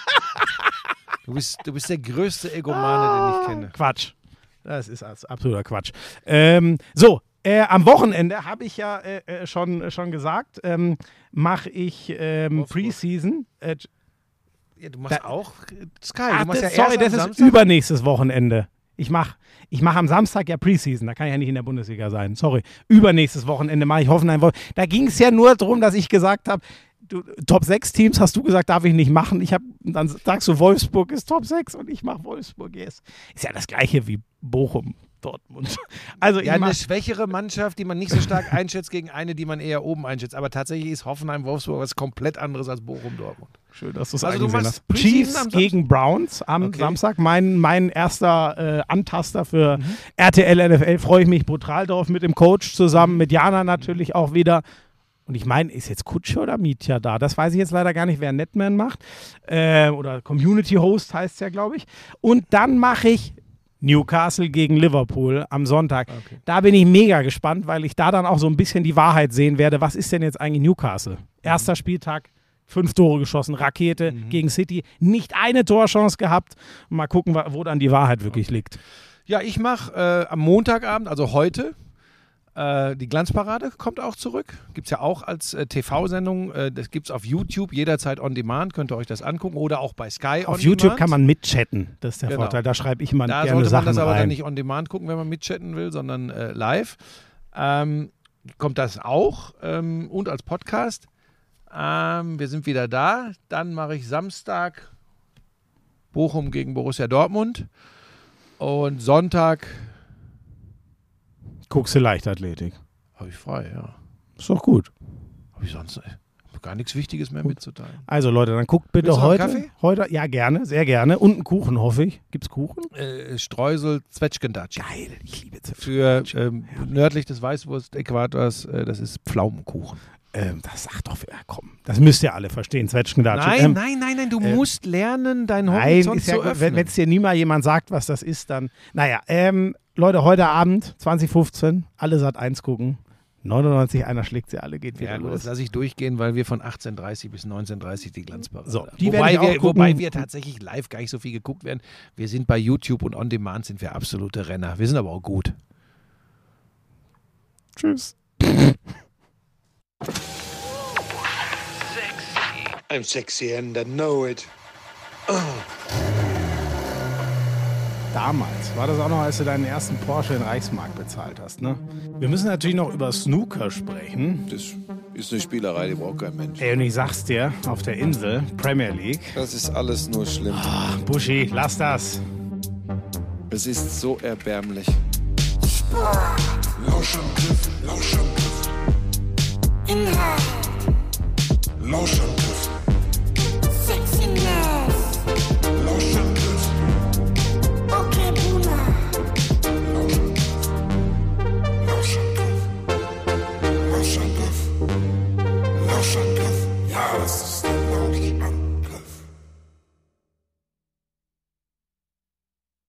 du, bist, du bist der größte Egomane, den ich kenne. Quatsch. Das ist absoluter Quatsch. Ähm, so, äh, am Wochenende habe ich ja äh, äh, schon, schon gesagt, ähm, mache ich ähm, Wolfsburg. Preseason. Äh, Ja, du machst Da- auch Sky. ach, du machst das, ja sorry, das ist Samstag. übernächstes Wochenende. Ich mache ich mach am Samstag ja Preseason, da kann ich ja nicht in der Bundesliga sein. Sorry. Übernächstes Wochenende mache ich Hoffenheim. Da ging es ja nur darum, dass ich gesagt habe, du, Top 6 Teams hast du gesagt, darf ich nicht machen. Ich habe dann sagst du Wolfsburg ist Top 6 und ich mache Wolfsburg yes. Ist ja das gleiche wie Bochum, Dortmund. Also Ja, eine schwächere Mannschaft, die man nicht so stark einschätzt, gegen eine, die man eher oben einschätzt. Aber tatsächlich ist Hoffenheim-Wolfsburg was komplett anderes als Bochum-Dortmund. Schön, dass du es Also eingesehen hast. Chiefs gegen Browns am Okay. Samstag. Mein, mein erster äh, Antaster für Mhm. RTL NFL. Freue ich mich brutal drauf mit dem Coach zusammen, mit Jana natürlich auch wieder. Und ich meine, ist jetzt Kutsche oder Mietja da? Das weiß ich jetzt leider gar nicht, wer Netman macht. Äh, oder Community Host heißt es ja, glaube ich. Und dann mache ich Newcastle gegen Liverpool am Sonntag. Okay. Da bin ich mega gespannt, weil ich da dann auch so ein bisschen die Wahrheit sehen werde. Was ist denn jetzt eigentlich Newcastle? Erster Spieltag, fünf Tore geschossen, Rakete gegen City, nicht eine Torchance gehabt. Mal gucken, wo dann die Wahrheit wirklich liegt. Ja, ich mache äh, am Montagabend, also heute, äh, die Glanzparade kommt auch zurück. Gibt es ja auch als äh, TV-Sendung. Äh, das gibt es auf YouTube jederzeit on demand. Könnt ihr euch das angucken. Oder auch bei Sky on Auf YouTube demand. kann man mitchatten. Das ist der Genau. Vorteil. Da schreibe ich immer Da gerne sollte man Sachen das aber rein. dann nicht on demand gucken, wenn man mitchatten will, sondern äh, live. Ähm, kommt das auch ähm, und als Podcast. Ähm, wir sind wieder da. Dann mache ich Samstag Bochum gegen Borussia Dortmund. Und Sonntag Guckst du Leichtathletik. habe ich frei, ja. Ist doch gut. Habe ich sonst äh, gar nichts Wichtiges mehr mitzuteilen. Also Leute, dann guckt bitte Willst heute. Kaffee? Heute, ja gerne, sehr gerne. Und einen Kuchen, hoffe ich. Gibt's Kuchen? Äh, Streusel Zwetschgendatschi. Geil, ich liebe Zipfel. Für ähm, nördlich des Weißwurst-Äquators, äh, das ist Pflaumenkuchen. Ähm, das sagt doch, ja, komm, das müsst ihr alle verstehen, Zwetschgendatschi. Nein, Ähm, nein, nein, nein, du äh, musst lernen, Nein, Horizont ja zu gut. öffnen. wenn es dir nie mal jemand sagt, was das ist, dann. Naja, ähm, Leute, heute Abend, 2015, alle Sat 1 gucken. 99, einer schlägt sie alle, geht wieder ja, gut, das los. lasse ich durchgehen, weil wir von 18.30 bis 19.30 die Glanzparade So, die wobei, wir, wobei wir tatsächlich live gar nicht so viel geguckt werden. Wir sind bei YouTube und On Demand sind wir absolute Renner. Wir sind aber auch gut. Tschüss. I'm sexy and I know it. Damals war das auch noch, als du deinen ersten Porsche in Reichsmark bezahlt hast, ne? Wir müssen natürlich noch über Snooker sprechen. Das ist eine Spielerei, die braucht kein Mensch. Ey, und ich sag's dir, auf der Insel, Premier League. Das ist alles nur schlimm. Buschi, lass das. Es ist so erbärmlich. Lauschangriff, Lauschangriff, in. Lotion. Sex in.